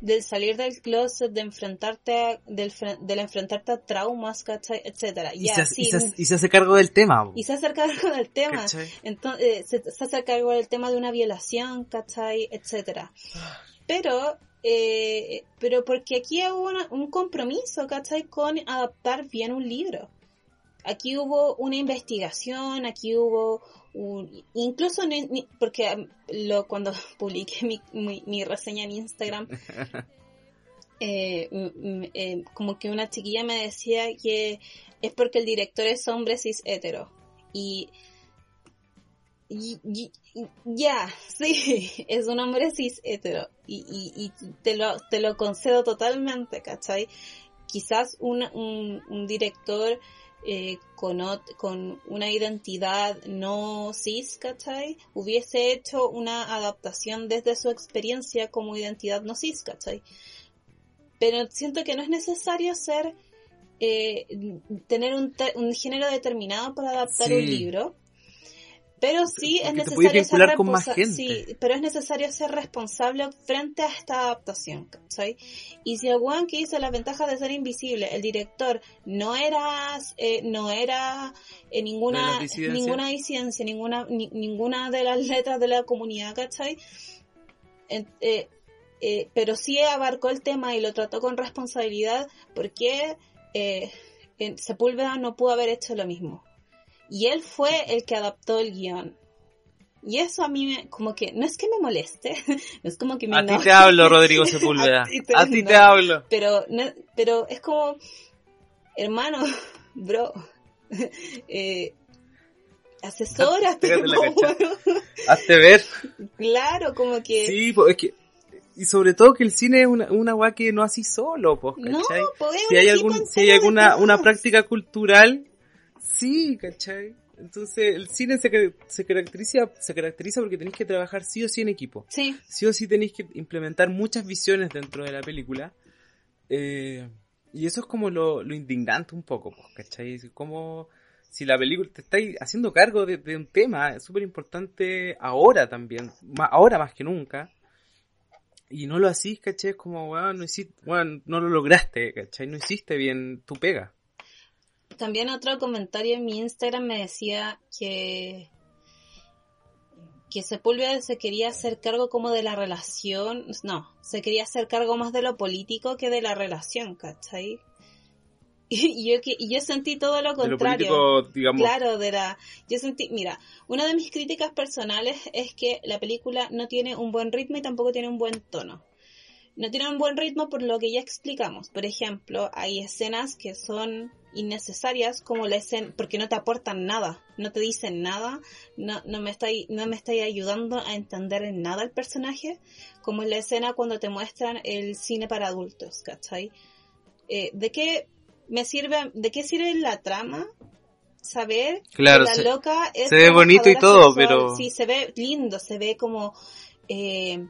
del salir del closet, de enfrentarte del, enfrentarte a traumas, ¿cachai? etcétera. Y, se, y, se, hace cargo del tema. Y se hace cargo del tema. Entonces, eh, se, hace cargo del tema de una violación, ¿cachai? etcétera. Pero, eh, pero porque aquí hubo un compromiso, ¿cachai? Con adaptar bien un libro. Aquí hubo una investigación, aquí hubo incluso porque lo, cuando [LAUGHS] publiqué mi, mi, reseña en Instagram, [LAUGHS] eh, eh, como que una chiquilla me decía que es porque el director es hombre cis hetero. Y, ya, [LAUGHS] sí, es un hombre cis hetero. Y, y, te, lo, te lo concedo totalmente, ¿cachai? Quizás un, un, un director eh, con, con una identidad no cis, ¿cachai? Hubiese hecho una adaptación desde su experiencia como identidad no cis, ¿cachai? Pero siento que no es necesario ser, eh, tener un, un, género determinado para adaptar un libro. Pero sí es necesario ser con más gente. Sí, pero es necesario ser responsable frente a esta adaptación, ¿sabes? Y si el one que hizo la ventaja de ser invisible, el director no era eh, no era eh, ninguna ninguna disidencia, ninguna ninguna de las letras de la comunidad, ¿cachai? Eh, pero sí abarcó el tema y lo trató con responsabilidad porque en Sepúlveda no pudo haber hecho lo mismo y él fue el que adaptó el guion. Y eso a mí me, como que, no es que me moleste, [LAUGHS] no es como que me A ti te hablo, Rodrigo [LAUGHS] Sepúlveda. a ti te, hablo. Pero, pero es como, hermano, [LAUGHS] bro, eh, asesórate. Hazte ver. Claro, como que... Sí, pues es que y sobre todo que el cine es una, una que no así solo, pues, ¿cachai? No, pues, si hay algún, si hay alguna una práctica cultural Sí, ¿cachai? Entonces, el cine se, se, caracteriza, se caracteriza porque tenéis que trabajar sí o sí en equipo. Sí. Sí o sí tenéis que implementar muchas visiones dentro de la película. Eh, y eso es como lo, lo indignante un poco, pues, ¿cachai? Como si la película te estáis haciendo cargo de, un tema súper importante ahora también, ahora más que nunca, y no lo hacís, ¿cachai? Es como, bueno, no, hiciste, bueno, no lo lograste, ¿cachai? No hiciste bien tu pega. También otro comentario en mi Instagram me decía que que Sepúlveda se quería hacer cargo como de la relación, no, se quería hacer cargo más de lo político que de la relación, ¿cachai? [LAUGHS] Y yo, y yo sentí todo lo contrario. digamos. Claro, de la, yo sentí, mira, una de mis críticas personales es que la película no tiene un buen ritmo y tampoco tiene un buen tono. No tiene un buen ritmo por lo que ya explicamos. Por ejemplo, hay escenas que son innecesarias como la escena, porque no te aportan nada, no te dicen nada, no, no me está no me está ayudando a entender en nada el personaje, como en la escena cuando te muestran el cine para adultos, ¿cachai? Eh, ¿De qué me sirve, de qué sirve la trama? Saber claro, que la loca es se ve bonito y todo, pero sí se ve lindo, se ve como eh,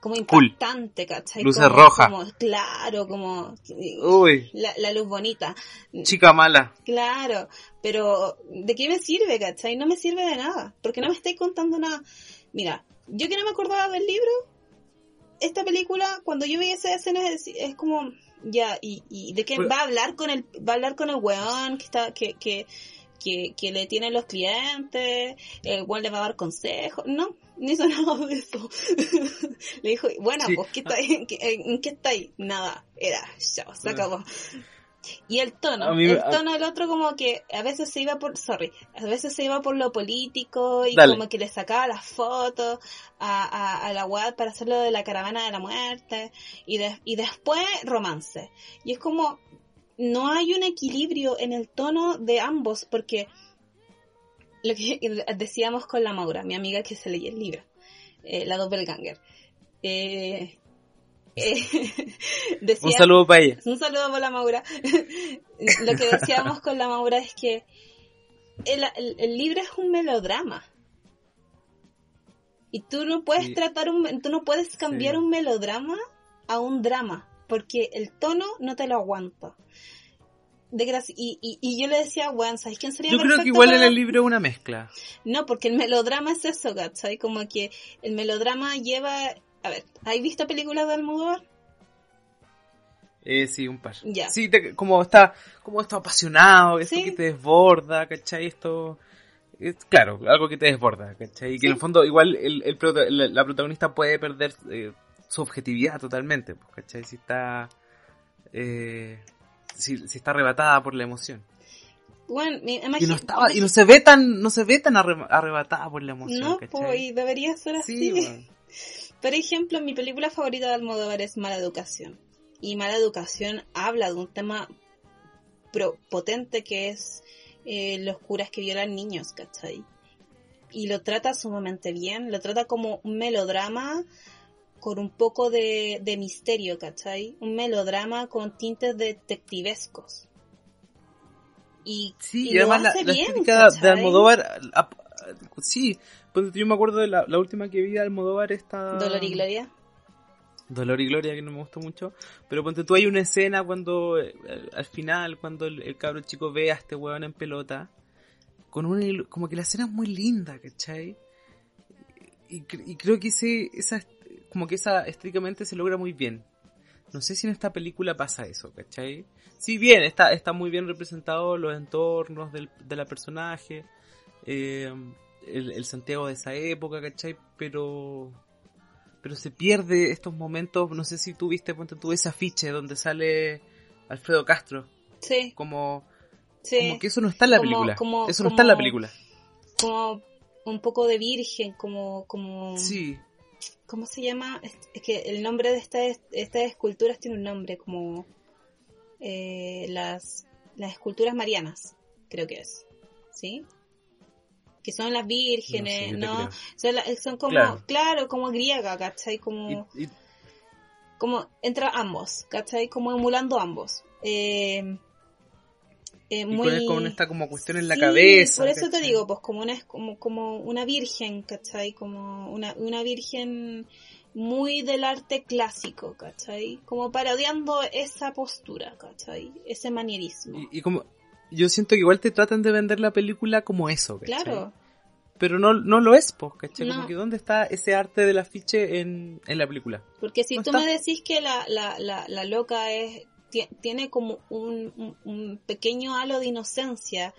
como impactante, ¿cachai? Luces rojas. claro, como Uy. La, luz bonita. Chica mala. Claro, pero ¿de qué me sirve, cachai? No me sirve de nada, porque no me estáis contando nada. Mira, yo que no me acordaba del libro, esta película, cuando yo vi esa escena es, como, ya, y, y de qué pues va a hablar con el, va a hablar con el weón que está, que, que, que, que le tienen los clientes, el weón le va a dar consejos, no, ni hizo nada de eso. [LAUGHS] Le dijo, bueno, pues, ¿qué está ahí? ¿En, qué, ¿en qué está ahí? Nada, era, ya, se acabó. Y el tono, el tono del otro como que a veces se iba por, sorry, a veces se iba por lo político y como que le sacaba las fotos a, a, a la web para hacerlo de la caravana de la muerte y, y después romance. Y es como, no hay un equilibrio en el tono de ambos porque lo que [LAUGHS] decíamos con la Maura, mi amiga que se leía el libro, eh, la Doppelganger. Eh, eh, [LAUGHS] un saludo para ella. Un saludo para la Maura. [LAUGHS] lo que decíamos con la Maura es que el, libro es un melodrama. Y tú no puedes tratar un, tú no puedes cambiar un melodrama a un drama, porque el tono no te lo aguanta de y, y, yo le decía, weón, ¿sabes quién sería Yo creo que igual en el libro es una mezcla. No, porque el melodrama es eso, ¿cachai? Como que el melodrama lleva... A ver, ¿has visto películas de Almodóvar? Eh, sí, un par. Ya. Sí, como está como está apasionado, esto que te desborda, ¿cachai? Esto... claro, algo que te desborda, ¿cachai? Y que en el fondo igual el, el, la protagonista puede perder eh, su objetividad totalmente, pues, ¿cachai? Si está... Eh, si, está arrebatada por la emoción. Bueno, y, no estaba, y no se ve tan, no se ve tan arrebatada por la emoción. No, pues, debería ser así. [LAUGHS] Por ejemplo, mi película favorita de Almodóvar es Mala Educación. Y Mala Educación habla de un tema potente que es eh, los curas que violan niños, ¿cachai? Y lo trata sumamente bien, lo trata como un melodrama con un poco de, misterio, ¿cachai? Un melodrama con tintes detectivescos. Y, Sí, y y, lo además la, hace la bien, estética de. Almodóvar, a- a- sí, pues yo me acuerdo de la, la última que vi de Almodóvar esta... Dolor y Gloria. Dolor y Gloria, que no me gustó mucho, pero ponte tú hay una escena cuando, eh, al final, cuando el, el cabro chico ve a este weón en pelota, con ilu- como que la escena es muy linda, ¿cachai? Y, y creo que ese, esa, como que esa estéticamente se logra muy bien. No sé si en esta película pasa eso, ¿cachai? Sí, bien, está, está muy bien representado los entornos del, de la personaje, eh, el, el Santiago de esa época, ¿cachai? Pero, pero se pierde estos momentos, no sé si tú viste, ponte tú ese afiche donde sale Alfredo Castro, Sí, como, sí. como que eso no está en la Como- película, como- eso no está en la película. Como un poco de virgen, como... como Sí, ¿Cómo se llama? Es que el nombre de estas, estas esculturas tiene un nombre, como eh, las, las esculturas marianas, creo que es. ¿Sí? Que son las vírgenes, No. Son, la- son como, Claro. claro. como griega, ¿cachai? Como, y, y- como entra ambos, ¿cachai? Como emulando ambos. Eh, eh, y muy... con, con esta como cuestión en la Sí, cabeza. Por eso te ¿cachai? digo, pues como una, como, como una virgen, ¿cachai? Como una, una virgen muy del arte clásico, ¿cachai? Como parodiando esa postura, ¿cachai? Ese manierismo. Y, y como, yo siento que igual te tratan de vender la película como eso, ¿cachai? claro, Pero no, no lo es, pues, ¿cachai? No. Como que ¿dónde está ese arte del afiche en, en la película? porque si tú está. me decís que la, la, la, la loca es tiene como un, un, un pequeño halo de inocencia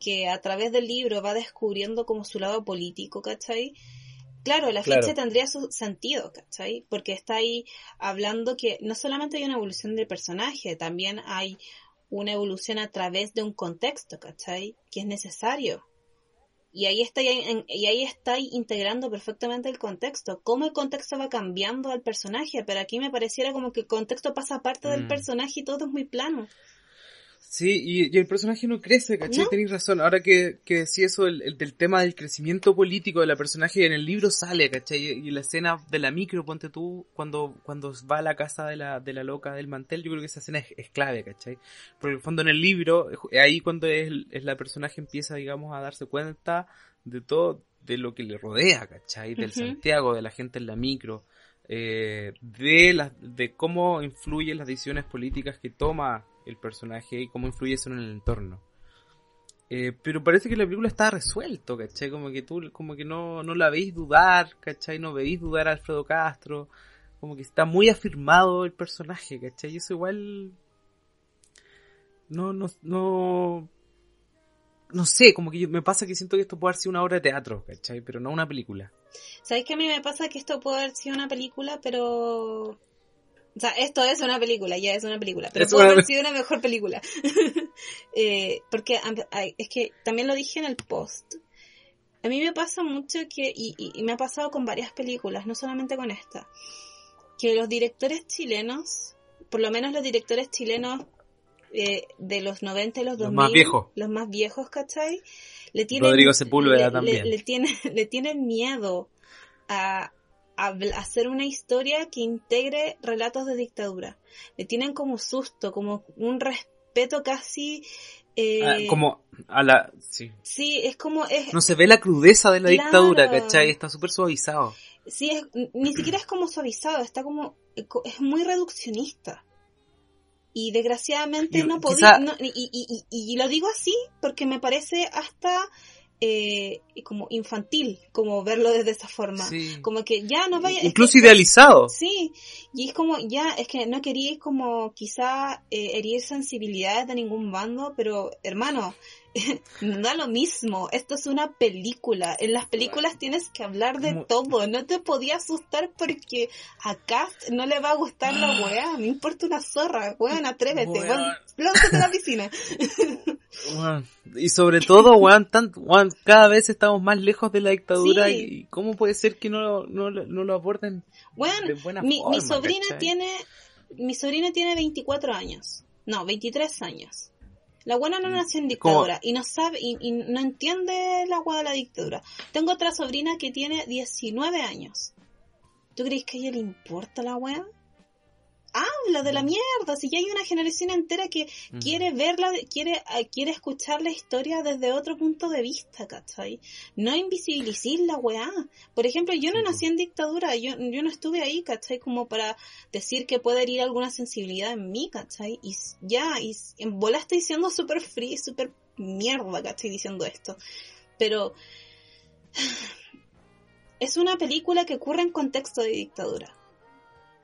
que a través del libro va descubriendo como su lado político, ¿cachai? Claro, la Claro. ficha tendría su sentido, ¿cachai? Porque está ahí hablando que no solamente hay una evolución del personaje, también hay una evolución a través de un contexto, ¿cachai? Que es necesario. Y ahí está y ahí está integrando perfectamente el contexto. Cómo el contexto va cambiando al personaje, pero aquí me pareciera como que el contexto pasa parte del Mm. personaje y todo es muy plano. Sí, y, y el personaje no crece, ¿cachai? ¿No? Tenéis razón. Ahora que, que sí eso, el, el del tema del crecimiento político de la personaje en el libro sale, ¿cachai? Y, y la escena de la micro, ponte tú, cuando, cuando va a la casa de la, de la loca del mantel, yo creo que esa escena es, es clave, ¿cachai? Porque en el fondo en el libro, eh, ahí cuando es, es la personaje empieza, digamos, a darse cuenta de todo, de lo que le rodea, ¿cachai? Del. Santiago, de la gente en la micro, eh, de, las de cómo influyen las decisiones políticas que toma el personaje y cómo influye eso en el entorno. Eh, pero parece que la película está resuelto, ¿cachai? Como que tú, como que no, no la veis dudar, ¿cachai? No veis dudar a Alfredo Castro, como que está muy afirmado el personaje, ¿cachai? Y eso igual... No, no, no... No sé, como que me pasa que siento que esto puede haber sido una obra de teatro, ¿cachai? Pero no una película. ¿Sabes que a mí me pasa que esto puede haber sido una película, pero... O sea, esto es una película, ya es una película, pero Es puede una- haber sido una mejor película. [LAUGHS] Eh, porque es que también lo dije en el post. A mí me pasa mucho que, y, y- me ha pasado con varias películas, no solamente con esta, que los directores chilenos, por lo menos los directores chilenos eh, de los 90 y los 2000, Los más viejos. los más viejos, ¿cachai? Le tienen, Rodrigo Sepúlveda le- también. Le, le tienen, [LAUGHS] le tienen miedo a, hacer una historia que integre relatos de dictadura. Le tienen como susto, como un respeto casi... eh, Ah, como a la... Sí. Sí, es como... Es, No se ve la crudeza de la Claro. dictadura, ¿cachai? Está súper suavizado. Sí, es, ni siquiera es como suavizado, está como, es muy reduccionista. Y desgraciadamente Y no quizá- podía, no, y, y, y lo digo así porque me parece hasta eh, como infantil, como verlo desde esa forma. Sí. Como que ya no vaya... es Incluso que- idealizado. Sí, y es como, ya, es que no queríais como quizá eh, herir sensibilidades de ningún bando, pero hermano, no [LAUGHS] da lo mismo, esto es una película, en las películas tienes que hablar de Mu- todo, no te podía asustar porque a Cast no le va a gustar la weá, me importa una zorra, weón, atrévete, Weón. lánzate a la piscina. [LAUGHS] Y sobre todo, weón, tan- cada vez estamos más lejos de la dictadura Sí. y cómo puede ser que no, no, lo- no lo aborden de Weón, buena mi, forma. mi sobrina ¿cachai? tiene, mi sobrina tiene 24 años, no, 23 años. La buena no nació en ¿Cómo? dictadura y no sabe y, y no entiende la agua de la dictadura. Tengo otra sobrina que tiene 19 años. ¿Tú crees que a ella le importa la wea? Habla de la mierda, si ya hay una generación entera que quiere verla, quiere, eh, quiere escuchar la historia desde otro punto de vista, ¿cachai? No invisibilicir la weá. Por ejemplo, yo no nací en dictadura, yo, yo no estuve ahí, ¿cachai? Como para decir que puede herir alguna sensibilidad en mí, ¿cachai? Y ya, y en bola estoy siendo súper free, súper mierda, ¿cachai? Diciendo esto. Pero [SIGHS] es una película que ocurre en contexto de dictadura.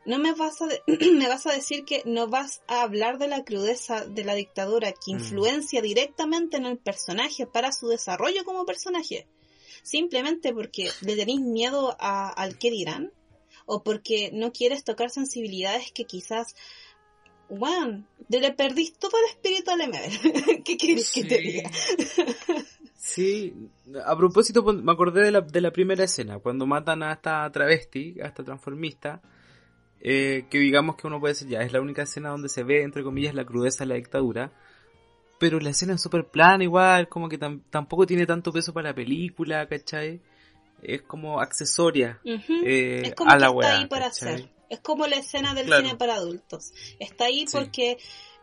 No me vas a, [CLEARS THROAT] me vas a decir que no vas a hablar de la crudeza de la dictadura que mm. influencia directamente en el personaje para su desarrollo como personaje. Simplemente porque le tenéis miedo al que dirán o porque no quieres tocar sensibilidades que quizás bueno, le perdís todo el espíritu al MB. [LAUGHS] ¿Qué quieres que te diga? [LAUGHS] Sí, a propósito, me acordé de la, de la primera escena, cuando matan a esta travesti, a esta transformista, eh, que digamos que uno puede decir, ya, es la única escena donde se ve, entre comillas, la crudeza de la dictadura, pero la escena es súper plana igual, como que tampoco tiene tanto peso para la película, ¿cachai? Es como accesoria eh, es como a la que está ahí para hacer. Es como la escena del cine para adultos. Está ahí porque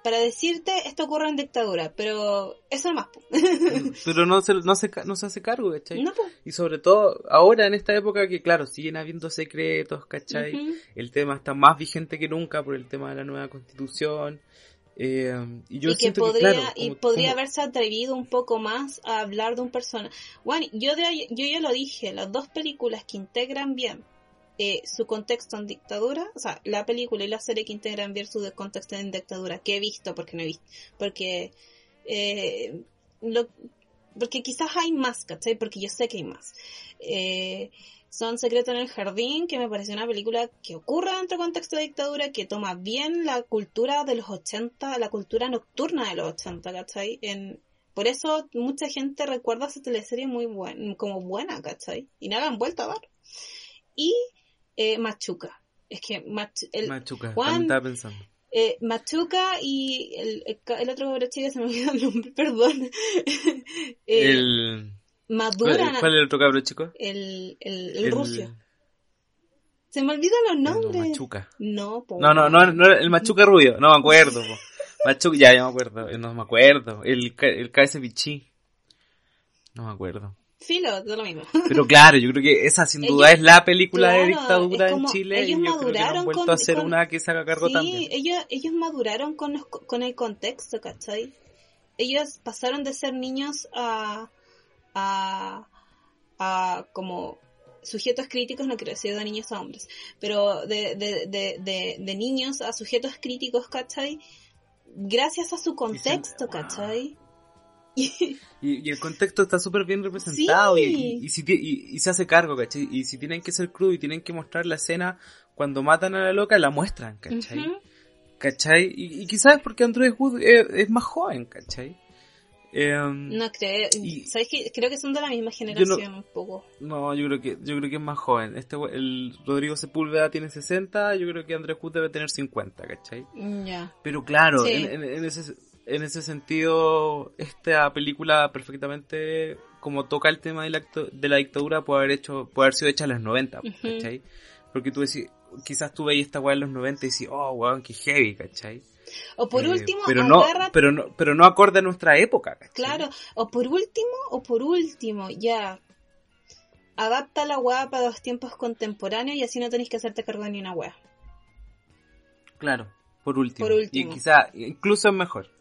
para decirte esto ocurre en dictadura, pero eso no más. [LAUGHS] pero no se, no, se, no se hace cargo, ¿cachai? Y sobre todo ahora en esta época que claro, siguen habiendo secretos, ¿cachai? El tema está más vigente que nunca por el tema de la nueva constitución. Eh, y yo que podría, y podría haberse atrevido un poco más a hablar de un personaje. Bueno, yo, yo ya lo dije, las dos películas que integran bien eh, su contexto en dictadura, o sea, la película y la serie que integran bien su contexto en dictadura, que he visto porque no he visto, porque, eh, lo, porque quizás hay más, ¿cachai? Porque yo sé que hay más. Eh, son Secreto en el Jardín, que me pareció una película que ocurre dentro del contexto de dictadura, que toma bien la cultura de los 80, la cultura nocturna de los 80, ¿cachai? En, por eso mucha gente recuerda esa teleserie muy buena, como buena, ¿cachai? Y nada han vuelto a dar. Y eh, Machuca. Es que el, Machuca, Juan, estaba pensando. Eh, Machuca y el, el, otro cabro chico se me [LAUGHS] olvidó el nombre, perdón. [LAUGHS] Eh, el... Madura. ¿Cuál, es el otro cabro chico? El, el, el, ruso. Se me olvidan los nombres. No, Machuca. No, no, no, no, no, el Machuca rubio, no me acuerdo. Machuca, ya, ya me acuerdo, no me acuerdo. El, el Bichi. No me acuerdo. Filo, de lo mismo. Pero claro, yo creo que esa sin duda es la película de dictadura en Chile ellos y yo maduraron creo que han vuelto con, a hacer una que se haga cargo sí, también. ellos, ellos maduraron con, con el contexto, ¿cachai? Ellos pasaron de ser niños a, a, a como sujetos críticos, no quiero decir de niños a hombres, pero de, de, de, de, de niños a sujetos críticos, ¿cachai? Gracias a su contexto, ¿cachai? [LAUGHS] y, el contexto está súper bien representado y, y, si, y, se hace cargo, ¿cachai? Y si tienen que ser crudo y tienen que mostrar la escena cuando matan a la loca, la muestran, ¿cachai? ¿Cachai? Y, quizás es porque Andrew Wood es, más joven, ¿cachai? Em, no creo, ¿sabes qué? Creo que son de la misma generación un poco. No, yo creo que yo creo que es más joven. Este el Rodrigo Sepúlveda tiene 60, yo creo que Andrés Wood debe tener 50, ¿cachai? Ya. Pero claro, en, en, ese en ese sentido, esta película perfectamente, como toca el tema de la, de la dictadura, puede haber hecho, puede haber sido hecha en los 90, ¿cachai? Porque tú decís, quizás tú veías esta weá en los 90 y decís, oh, weón, qué heavy, ¿cachai? O por eh, último, pero no, pero no, pero no acorde a nuestra época, ¿cachai? Claro, o por último, o por último, ya, adapta la weá para los tiempos contemporáneos y así no tenéis que hacerte cargo de ni una weá. Claro, por último. Por último. Y quizá incluso es mejor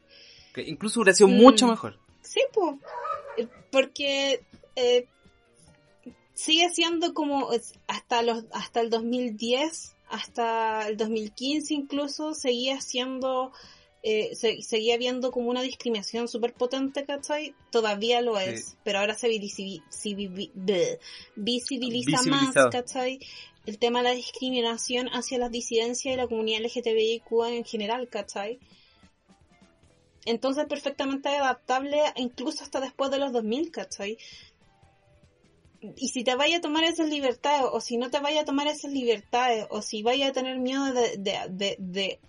incluso hubiera sido mucho mm. mejor. Sí, pues. Porque eh, sigue siendo como hasta los hasta el 2010, hasta el 2015 incluso, seguía siendo. Eh, seguía viendo como una discriminación súper potente, ¿cachai? Todavía lo es, pero ahora se visibiliza, más, ¿cachai? El tema de la discriminación hacia las disidencias y la comunidad LGTBIQ en general, ¿cachai? Entonces perfectamente adaptable incluso hasta después de los 2000, ¿cachai? Y si te vaya a tomar esas libertades, o si no te vaya a tomar esas libertades, o si vaya a tener miedo de, de, de, de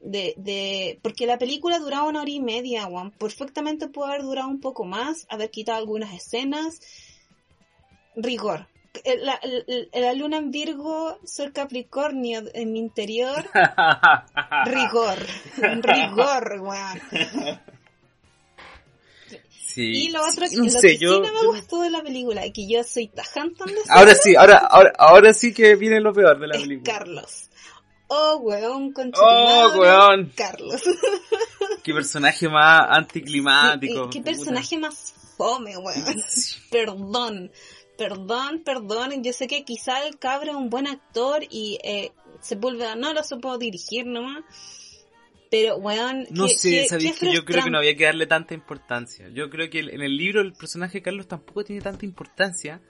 de, porque la película duraba una hora y media, Juan. Perfectamente pudo haber durado un poco más, haber quitado algunas escenas. Rigor. Eh, la, la- la luna en Virgo, Sol Capricornio en mi interior, [LAUGHS] rigor, rigor, weón. Sí, Y lo otro, sí, no lo sé, que yo, sí no me yo- gustó de la película, que yo soy tajante Ahora sí, ahora, ahora, ahora sí que viene lo peor de la es película. Carlos. Oh, weón, con Oh, weón. Carlos. [LAUGHS] Qué personaje más anticlimático. Qué puta. personaje más fome, weón. [LAUGHS] Perdón, perdón, perdón. Yo sé que quizá el cabro es un buen actor y eh, Sepúlveda no lo supo dirigir nomás. Pero, weón, No sé, sabéis que yo creo que no había que darle tanta importancia. Yo creo que en el libro el personaje de Carlos tampoco tiene tanta importancia.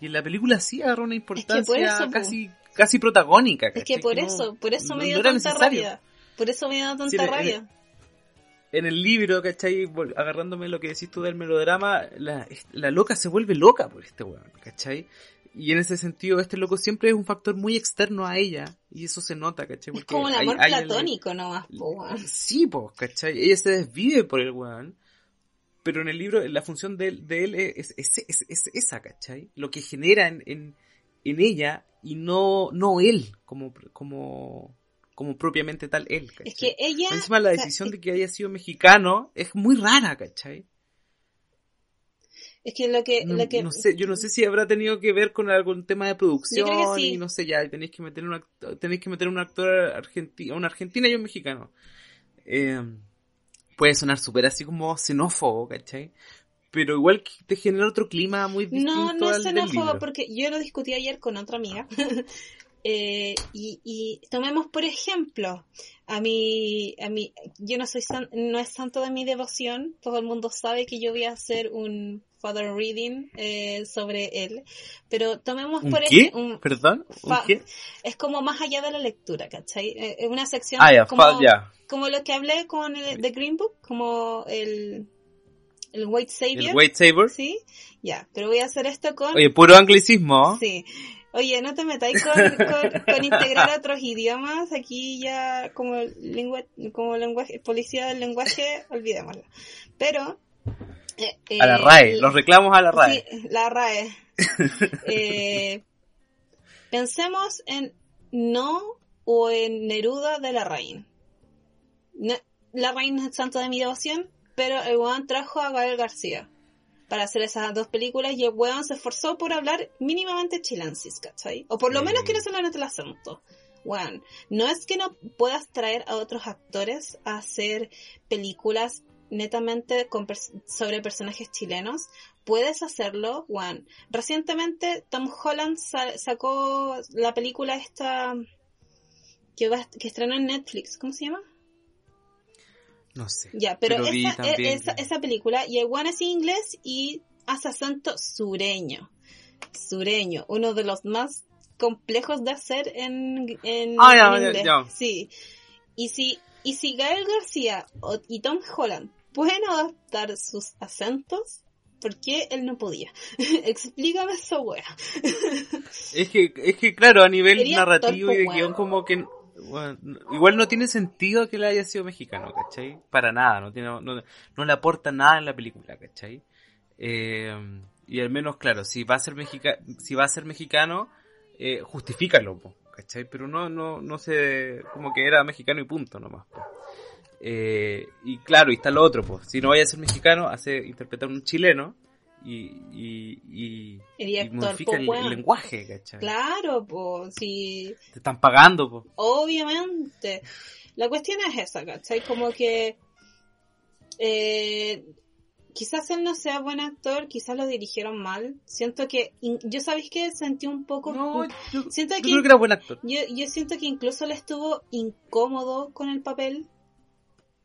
Y en la película sí agarró una importancia eso, po. casi, casi protagónica. Es que por eso, por eso no- me dio tanta necesario. rabia. Por eso me dio tanta Sí, en el- rabia. En el libro, ¿cachai? Agarrándome lo que decís tú del melodrama, la, la loca se vuelve loca por este weón, ¿cachai? Y en ese sentido, este loco siempre es un factor muy externo a ella, y eso se nota, ¿cachai? Es como el hay- amor hay el- platónico nomás, po, weón. Sí, pues, ¿cachai? Ella se desvive por el weón. Pero en el libro, la función de él, de él es, es, es- es esa, ¿cachai? Lo que genera en, en, en ella y no, no él, como, como, como propiamente tal él, ¿cachai? Es que ella... Encima la o sea, decisión de que haya sido mexicano es muy rara, ¿cachai? Es que lo que... No, lo que no sé, yo no sé si habrá tenido que ver con algún tema de producción Yo creo que sí. y no sé, ya tenéis que meter un actor, tenéis que meter un actor argentino, una argentina y un mexicano. Eh, puede sonar súper así como xenófobo, ¿cachai? Pero igual te genera otro clima muy distinto No, no es xenófobo porque yo lo discutí ayer con otra amiga. [LAUGHS] Eh, y, y tomemos por ejemplo, a mí, a mí, yo no soy san- no es santo de mi devoción, todo el mundo sabe que yo voy a hacer un father reading eh, sobre él, pero tomemos ¿Un por ejemplo, ¿Perdón? ¿Un fa- qué? es como más allá de la lectura, ¿cachai? Eh, Es una sección Ah, como, fa- ya. como lo que hablé con el, The Green Book, como el, el White Savior. El White Saber. ¿Sí? Ya, pero voy a hacer esto con... Oye, puro anglicismo. Sí. Oye, no te metáis con, con, con integrar otros idiomas. Aquí ya como lengua, como lenguaje, policía del lenguaje, olvidémoslo. Pero... eh, A la eh, RAE, los reclamos a la RAE. Sí, la RAE. [LAUGHS] Eh, pensemos en No o en Neruda de la Reina. No- la Reina es santo de mi devoción, pero el weón trajo a Gael García para hacer esas dos películas y el weón se esforzó por hablar mínimamente chilensis, ¿cachai? O por lo menos que no se le note el acento. Weón, no es que no puedas traer a otros actores a hacer películas netamente con pers- sobre personajes chilenos, puedes hacerlo, Juan. Recientemente Tom Holland sa- sacó la película esta que, va, que estrenó en Netflix, ¿cómo se llama? No sé. Ya, pero, Pero esa, también e- esa, que- esa película, y el Juan es inglés y hace acento sureño. Sureño, uno de los más complejos de hacer en, en, Ah, ya, en ya, inglés. ya. Sí. Y si, y si Gael García y Tom Holland pueden adaptar sus acentos, ¿por qué él no podía? [LAUGHS] Explícame esa wea. Es que, es que claro, a nivel Sería narrativo y de guion como que... igual no tiene sentido que él haya sido mexicano, ¿cachai? Para nada, no, tiene, no, no le aporta nada en la película, ¿cachai? Eh, y al menos, claro, si va a ser, mexica si va a ser mexicano, eh, justifícalo, ¿cachai? Pero no, no, no sé, como que era mexicano y punto nomás. Eh, y claro, y está lo otro, pues. Si no vaya a ser mexicano, hace interpretar un chileno y, y, y, Y el, lenguaje, ¿cachai? Claro, pues, si Te están pagando, pues. Obviamente. La cuestión es esa, ¿cachai? Como que eh, quizás él no sea buen actor, quizás lo dirigieron mal. Siento que, yo sabéis que sentí un poco... No, yo, siento yo que, creo que era buen actor. yo, yo siento que incluso le estuvo incómodo con el papel.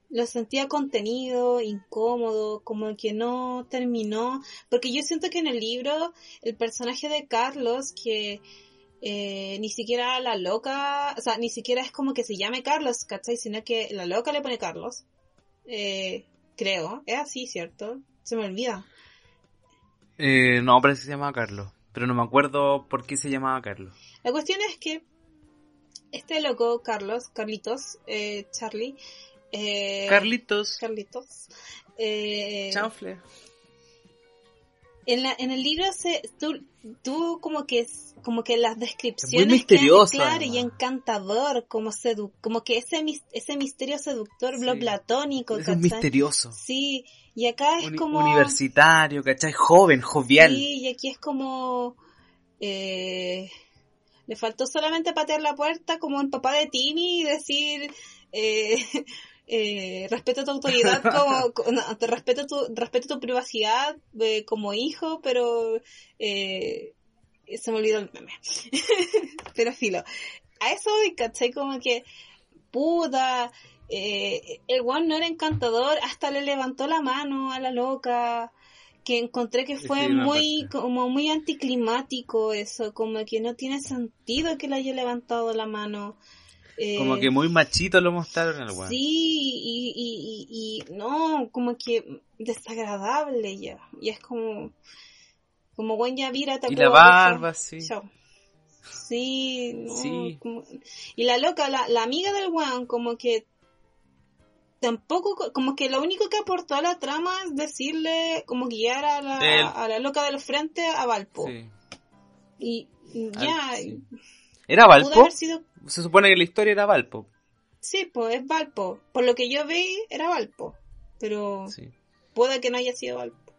Lo sentía contenido, incómodo, como que no terminó. Porque yo siento que en el libro, el personaje de Carlos, que eh, ni siquiera la loca, o sea, ni siquiera es como que se llame Carlos, ¿cachai? Sino que la loca le pone Carlos. Eh, creo, es así, ¿cierto? Se me olvida. Eh, no, parece que se llamaba Carlos. Pero no me acuerdo por qué se llamaba Carlos. La cuestión es que este loco, Carlos, Carlitos, eh, Charlie, eh, Carlitos. Carlitos, eh, Chanfle. En, la, en el libro se, tú, tú como que como que las descripciones muy misterioso, claro y encantador como sedu como que ese mis- ese misterio seductor Sí. lo platónico Es misterioso. sí y acá es Uni- como Universitario, ¿cachai? Joven, jovial. Sí, y aquí es como... eh, le faltó solamente patear la puerta como el papá de Timmy y decir... Eh, [LAUGHS] eh, respeto tu autoridad [LAUGHS] como co- no, te respeto tu respeto tu privacidad eh, como hijo pero eh, se me olvidó el meme [LAUGHS] pero filo a eso voy, ¿cachai? como que puta eh, el one no era encantador hasta le levantó la mano a la loca que encontré que fue Sí, muy parte. como muy anticlimático eso como que no tiene sentido que le haya levantado la mano Eh, Como que muy machito lo mostraron al weón. Sí, y, y, y, y no, como que desagradable ya. Y es como, como buen ya vira, Y la barba, sí. Sí, no, Sí. como- y la loca, la, la amiga del weón, como que tampoco, co- como que lo único que aportó a la trama es decirle, como guiar a la, a la loca del frente a Valpo. Sí. Y y ya, Al- sí. ¿Era pudo Valpo? haber sido, Se supone que la historia era Valpo. sí, pues es Valpo. Por lo que yo vi, era Valpo. Pero Sí. puede que no haya sido Valpo.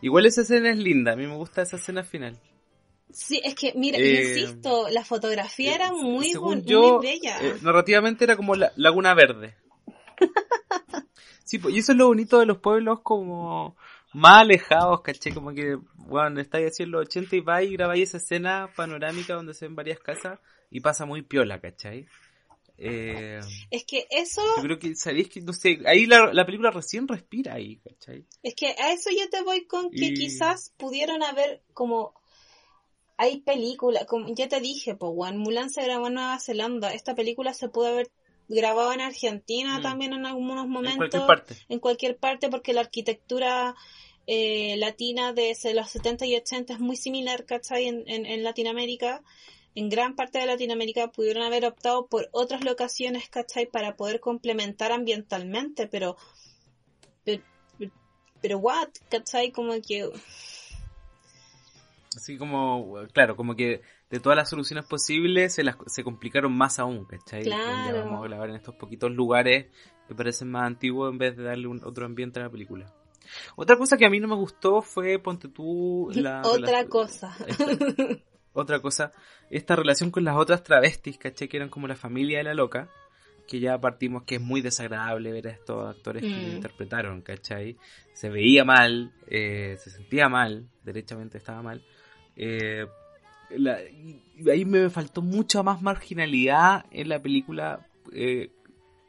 Igual esa escena es linda, a mí me gusta esa escena final. Sí, es que, mira, Eh, insisto, la fotografía era muy, Según yo, muy bella. eh, narrativamente era como la Laguna Verde. [LAUGHS] Sí, pues, y eso es lo bonito de los pueblos como más alejados, caché, como que, bueno, estáis así en los 80 y vais y grabáis esa escena panorámica donde se ven varias casas y pasa muy piola, ¿cachai? Eh, Es que eso, yo creo que, ¿sabéis que, no sé, ahí la, la película recién respira ahí, ¿cachai? es que a eso yo te voy con que Y- quizás pudieron haber como hay películas, como ya te dije, pues Juan Mulan se grabó en Nueva Zelanda, esta película se pudo haber grabado en Argentina Mm. también en algunos En momentos, cualquier parte. en cualquier parte porque la arquitectura eh, latina de los 70 y 80 es muy similar, ¿cachai? En, en, en Latinoamérica, en gran parte de Latinoamérica pudieron haber optado por otras locaciones, ¿cachai? Para poder complementar ambientalmente, pero pero, pero what, ¿cachai? Como que Así como, claro, como que de todas las soluciones posibles se las se complicaron más aún, ¿cachai? Claro. Ya vamos a grabar en estos poquitos lugares que parecen más antiguos en vez de darle un, otro ambiente a la película. Otra cosa que a mí no me gustó fue, ponte tú, [LAUGHS] la... otra cosa. [LAUGHS] otra cosa, esta relación con las otras travestis, ¿cachai? Que eran como la familia de la loca, que ya partimos que es muy desagradable ver a estos actores que Mm. lo interpretaron, ¿cachai? Se veía mal, eh, se sentía mal, derechamente estaba mal. Eh, la- y ahí me faltó mucha más marginalidad en la película eh,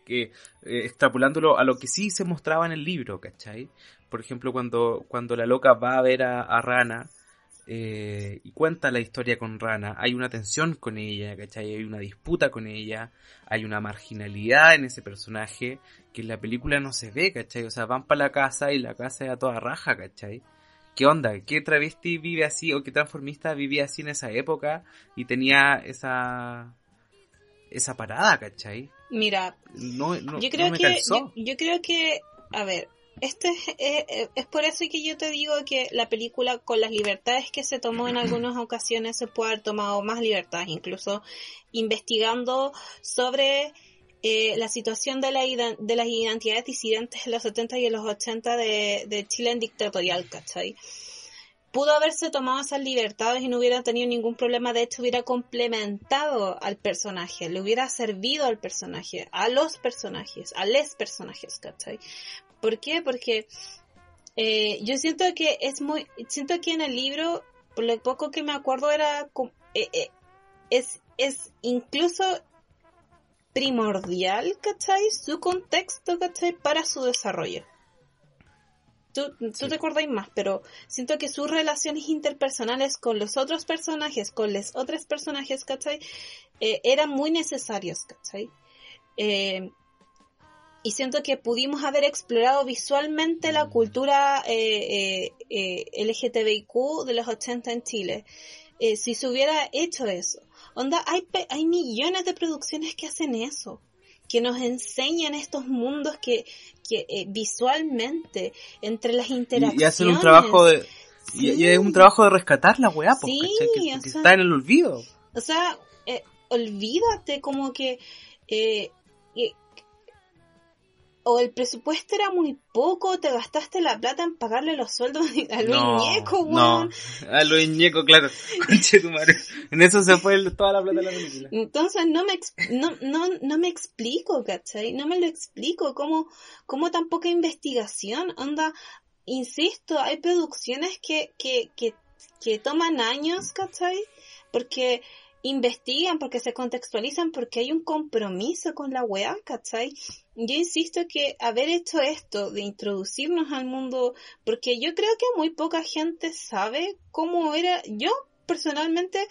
que extrapolándolo a lo que sí se mostraba en el libro, ¿cachai? Por ejemplo, cuando, cuando la loca va a ver a, a Rana eh, y cuenta la historia con Rana, hay una tensión con ella, ¿cachai? Hay una disputa con ella, hay una marginalidad en ese personaje que en la película no se ve, ¿cachai? O sea, van para la casa y la casa es a toda raja, ¿cachai? ¿Qué onda? ¿Qué travesti vive así o qué transformista vivía así en esa época y tenía esa esa parada, ¿cachai? Mira, No, no, yo creo no me que yo creo que a ver este es, eh, eh, es por eso que yo te digo que la película con las libertades que se tomó en algunas ocasiones se puede haber tomado más libertades incluso investigando sobre eh, la situación de, la, de las identidades disidentes en los 70 y en los 80 de, de Chile en dictatorial, ¿cachai? Pudo haberse tomado esas libertades y no hubiera tenido ningún problema, de hecho hubiera complementado al personaje, le hubiera servido al personaje, a los personajes, a les personajes, ¿cachai? ¿Por qué? Porque eh, yo siento que es muy, siento que en el libro, por lo poco que me acuerdo era, eh, eh, es, es incluso primordial, ¿cachai? Su contexto, ¿cachai? Para su desarrollo. Tú, tú Sí. te acordáis más, pero siento que sus relaciones interpersonales con los otros personajes, con los otros personajes, ¿cachai? Eh, eran muy necesarios, ¿cachai? Y siento que pudimos haber explorado visualmente la Mm. cultura eh, eh, eh, LGTBIQ de los 80 en Chile. Eh, si se hubiera hecho eso. Onda, hay, hay millones de producciones que hacen eso, que nos enseñan estos mundos que, que eh, visualmente, entre las interacciones, y hacen un trabajo de Y, y es un trabajo de rescatar la weá, pues, Sí, ¿cachai? Que, o que sea- está en el olvido. O sea, eh, olvídate como que... eh, o el presupuesto era muy poco, te gastaste la plata en pagarle los sueldos a Luis no, Ñeco, no. weón. A Luis Ñeco, claro. [LAUGHS] En eso se fue el- toda la plata de la película. Entonces no me, no, no, no me explico, ¿cachai? No me lo explico. ¿Cómo, cómo tan poca investigación? Onda, insisto, hay producciones que, que, que, que toman años, ¿cachai? Porque investigan, porque se contextualizan, porque hay un compromiso con la weá, ¿cachai? Yo insisto que haber hecho esto, de introducirnos al mundo, porque yo creo que muy poca gente sabe cómo era, yo personalmente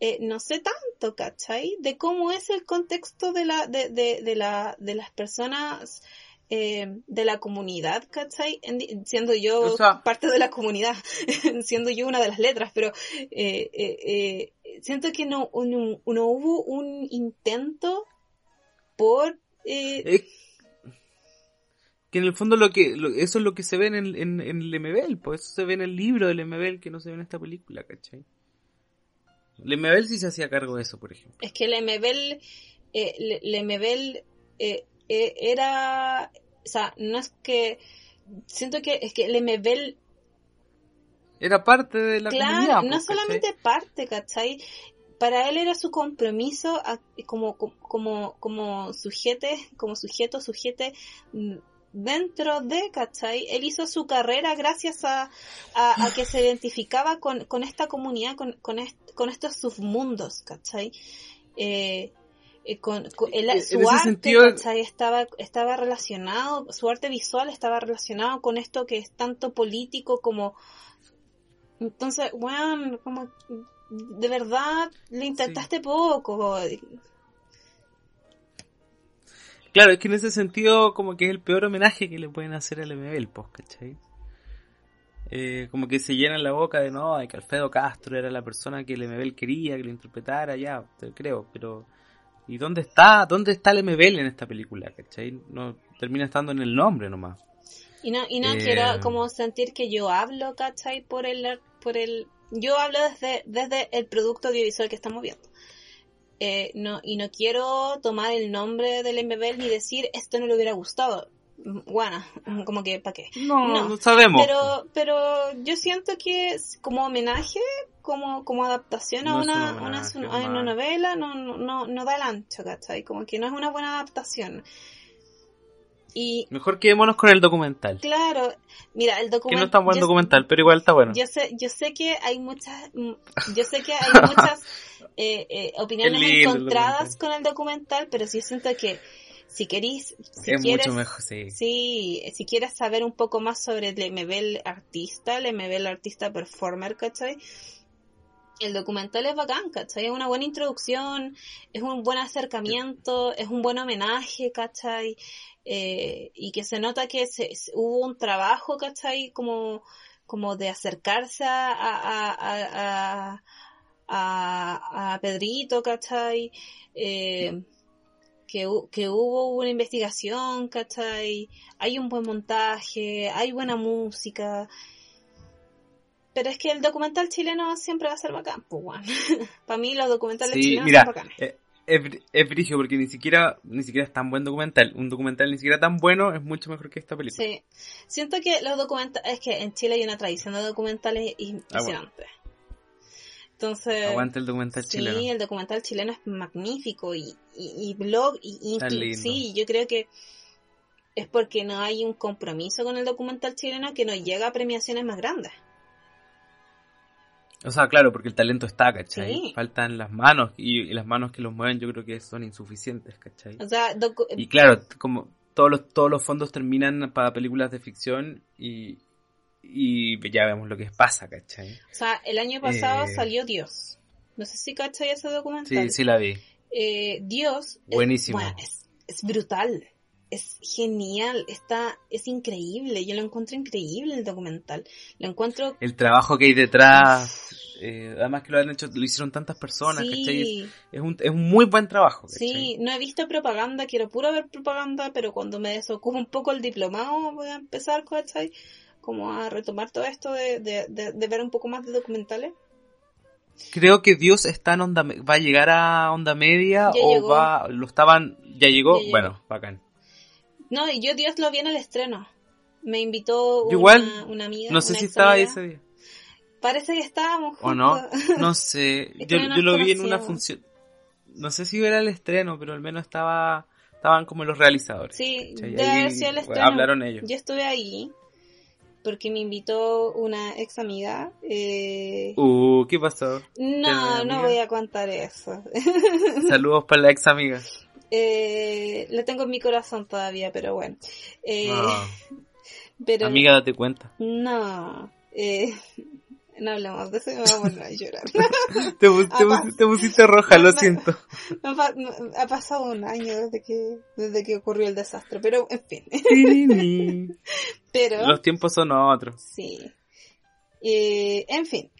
eh, no sé tanto, ¿cachai? De cómo es el contexto de la, de, de, de la, de las personas eh, de la comunidad, ¿cachai? En- siendo yo O sea- parte de la comunidad, [LAUGHS] siendo yo una de las letras, pero eh, eh, eh, siento que no, no, no hubo un intento por... eh, que en el fondo lo que lo- eso es lo que se ve en el, en, en el MBL, pues eso se ve en el libro del MBL que no se ve en esta película, ¿cachai? El MBL sí se hacía cargo de eso, por ejemplo. Es que Lemebel, eh, Le- Lemebel eh, eh, era, o sea, no es que, siento que es que Lemebel, Era parte de la claro, comunidad. no pues, ¿cachai? solamente parte, ¿cachai? Para él era su compromiso a- como, como, como sujete, como sujeto, sujete mm, dentro de, ¿cachai? Él hizo su carrera gracias a, a, a que se identificaba con, con esta comunidad, con, con, est- con estos submundos, ¿cachai? Eh, eh, con, con el- En su arte, sentido- ¿cachai? Estaba, estaba relacionado, su arte visual estaba relacionado con esto que es tanto político como... Entonces, weón, como... De verdad, le intentaste poco. Claro, es que en ese sentido como que es el peor homenaje que le pueden hacer al MBL, pues, ¿cachai? Eh, como que se llenan la boca de no, de que Alfredo Castro era la persona que el MBL quería que lo interpretara, ya, te creo, pero ¿y dónde está, dónde está el MBL en esta película, cachai? No, termina estando en el nombre nomás. Y no, y no Eh. quiero como sentir que yo hablo, ¿cachai? Por el, por el, yo hablo desde, desde el producto audiovisual que estamos viendo. Eh, no, y no quiero tomar el nombre del MBL ni decir esto no le hubiera gustado. Bueno, mm, [LAUGHS] como que, ¿para qué? No, No, no, sabemos. Pero, pero yo siento que es como homenaje, como, como adaptación a No una, un una, homenaje, a una novela, no, no, no, no da el ancho, ¿cachai? Como que no es una buena adaptación. Y, Mejor quedémonos con el documental. Claro, mira, el Que documental. no es tan buen documental, pero igual está bueno. Yo sé, yo sé que hay muchas, mm, yo sé que hay [LAUGHS] muchas eh, eh, opiniones el encontradas documental. con el documental, pero sí siento que si querís, si es quieres, mucho mejor, sí. sí, si quieres saber un poco más sobre el MBL artista, el MBL artista performer, ¿cachai? El documental es bacán, ¿cachai? Es una buena introducción, es un buen acercamiento, es un buen homenaje, ¿cachai? Eh, y que se nota que se, hubo un trabajo, ¿cachai? Como, como de acercarse a, a, a, a, Pedrito, ¿cachai? Eh, que, que hubo una investigación, ¿cachai? Hay un buen montaje, hay buena música. Pero es que el documental chileno siempre va a ser bacán, pues. [LAUGHS] Para mí los documentales Sí, chilenos mira, son bacanes. eh, es, es brigio porque ni siquiera, ni siquiera es tan buen documental. Un documental ni siquiera tan bueno es mucho mejor que esta película. Sí. Siento que los documentales, es que en Chile hay una tradición de documentales impresionante. Entonces, Aguante el documental sí, chileno. el documental chileno es magnífico y, y, y blog, y, y sí, yo creo que es porque no hay un compromiso con el documental chileno que nos llega a premiaciones más grandes. O sea, claro, porque el talento está, ¿cachai? Sí. Faltan las manos y, y las manos que los mueven yo creo que son insuficientes, ¿cachai? O sea, Y claro, como todos los, todos los fondos terminan para películas de ficción y, y ya vemos lo que pasa, ¿cachai? o sea, el año pasado Eh. salió Dios. No sé si cachai ese Sí, documental. sí la vi. Eh, Dios es- Buenísimo. bueno, es, es brutal, es genial, está, es increíble, yo lo encuentro increíble el documental, lo encuentro El trabajo que hay detrás, eh, además que lo han hecho, lo hicieron tantas personas, ¿cachai? Es, sí, es un, es un muy buen trabajo, ¿cachai? sí, no he visto propaganda, quiero puro ver propaganda, pero cuando me desocupo un poco el diplomado voy a empezar, ¿cachai? como a retomar todo esto de, de, de, ver un poco más de documentales. Creo que Dios está en onda, va a llegar a onda media o va, lo estaban, ya llegó, bueno, bacán. No, yo Dios lo vi en el estreno. Me invitó una, amiga. No sé si estaba ese día. Parece que estábamos juntos. ¿O no? [LAUGHS] No sé. [LAUGHS] yo, yo lo vi en una función. No sé si era el estreno, pero al menos estaba estaban como los realizadores. Sí, debe haber sido el estreno. Hablaron ellos. Yo estuve ahí porque me invitó una ex amiga. Eh... Uh, ¿qué pasó? No, no voy a contar eso. [LAUGHS] Saludos para la ex amiga. Eh, la tengo en mi corazón todavía, pero bueno. Eh, ah. [LAUGHS] pero, amiga, date cuenta. No. Eh, [LAUGHS] no hablamos de eso y me voy a llorar. [LAUGHS] te, pusiste roja, lo siento. ha pasado un año desde que, desde que ocurrió el desastre, pero en fin. pero, Los tiempos son otros. Sí. Eh, en fin.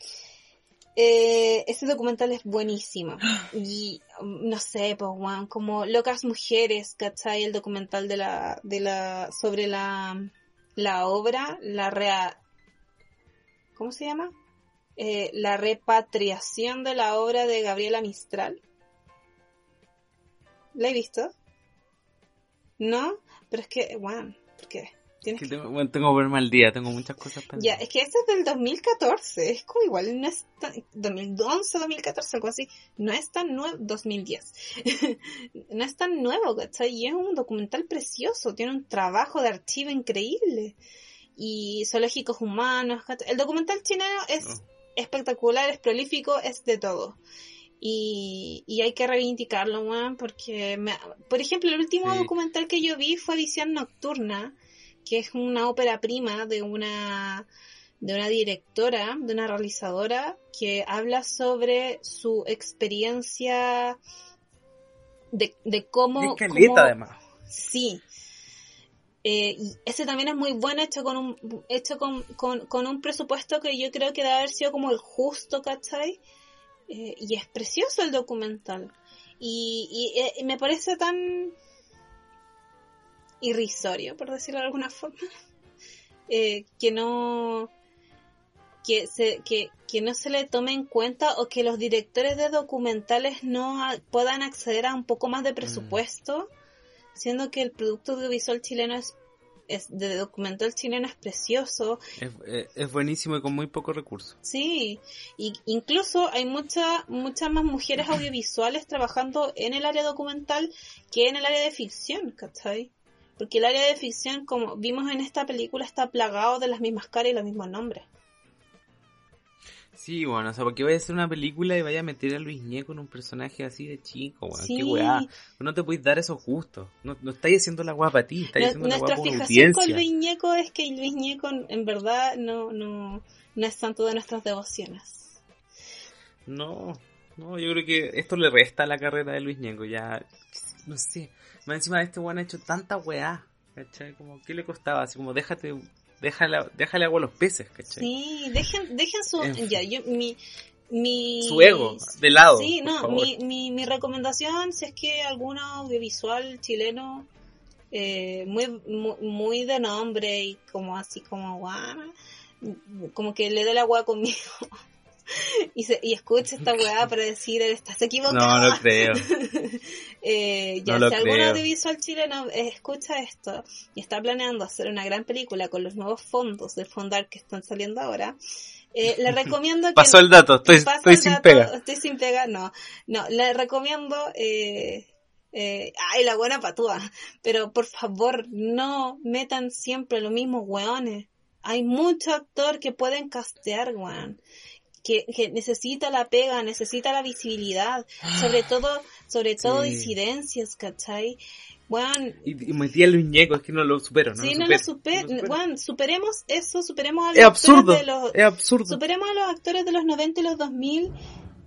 Eh, este documental es buenísimo. Y no sé, pues, Juan, como Locas Mujeres, ¿cachai? El documental de la, de la, sobre la, la obra, la rea, ¿cómo se llama? Eh, la repatriación de la obra de Gabriela Mistral. ¿La he visto? ¿No? Pero es que, bueno, ¿por qué? Tengo, bueno, tengo que verme al día, tengo muchas cosas pendientes. Ya, es que este es del 2014, es como igual, no es tan, 2011, 2014, algo así, no es tan nuevo, 2010, [LAUGHS] no es tan nuevo, ¿cachai? Y es un documental precioso, tiene un trabajo de archivo increíble, y zoológicos humanos, El documental chileno es oh espectacular, es prolífico, es de todo. Y, y hay que reivindicarlo, man, porque, por ejemplo, el último documental que yo vi fue Visión Nocturna, que es una ópera prima de una de una directora, de una realizadora, que habla sobre su experiencia de, de cómo... además. Sí, eh, y ese también es muy bueno, hecho con un, hecho con, con, un presupuesto que yo creo que debe haber sido como el justo, ¿cachai? Eh, y es precioso el documental. Y, y, eh, me parece tan irrisorio, por decirlo de alguna forma, [LAUGHS] que no que, se, que, que no se le tome en cuenta o que los directores de documentales no puedan acceder a un poco más de mm. presupuesto siendo que el producto audiovisual chileno es, es de documental chileno es precioso. Es, eh, es, buenísimo y con muy pocos recursos. Sí, y incluso hay muchas muchas más mujeres [CLEARS THROAT] audiovisuales trabajando en el área documental que en el área de ficción, ¿cachai? Porque el área de ficción, como vimos en esta película, está plagado de las mismas caras y los mismos nombres. Sí, bueno, o sea, porque vaya a hacer una película y vaya a meter a Luis Ñeco en un personaje así de chico, weón. Qué weá. No te puedes dar esos gustos. No, no estáis haciendo la guapa para ti, estáis haciendo la guapa Nuestra fijación con Luis Ñeco es que Luis Ñeco en verdad no, no, no es tanto de nuestras devociones. No, no, yo creo que esto le resta a la carrera de Luis Ñeco, ya, no sé. Más encima de este weón ha hecho tanta weá, ¿cachai? Como, ¿qué le costaba? Así como, déjate déjale, déjale agua a los peces, ¿cachai? Sí, dejen, dejen su... ya, yo, mi, mi... Su ego, de lado. Sí, no, mi, mi, mi, recomendación, si es que algún audiovisual chileno eh, muy, muy, de nombre y como así como guana, como que le dé la agua conmigo. [LAUGHS] [LAUGHS] y, se, y escucha esta weá para decir, estás equivocado. No, no creo. [LAUGHS] eh, ya, si algún audiovisual chileno escucha esto y está planeando hacer una gran película con los nuevos fondos de Fondar que están saliendo ahora, eh, le [LAUGHS] recomiendo que... Pasó el dato, estoy, estoy sin pega. Estoy sin pega, no. No, le recomiendo... Eh, eh, ay, la buena patúa. Pero por favor, no metan siempre los mismos weones. Hay mucho actor que pueden castear, weón que, que, necesita la pega, necesita la visibilidad, [GASPS] sobre todo, sobre todo disidencias, ¿cachai? Bueno, y, y metí a Luis Ñeco, es que no lo supero, ¿no? Sí, no, lo, super, Bueno, superemos eso, superemos a los es absurdo, de los, es absurdo. Superemos a los actores de los 90 y los 2000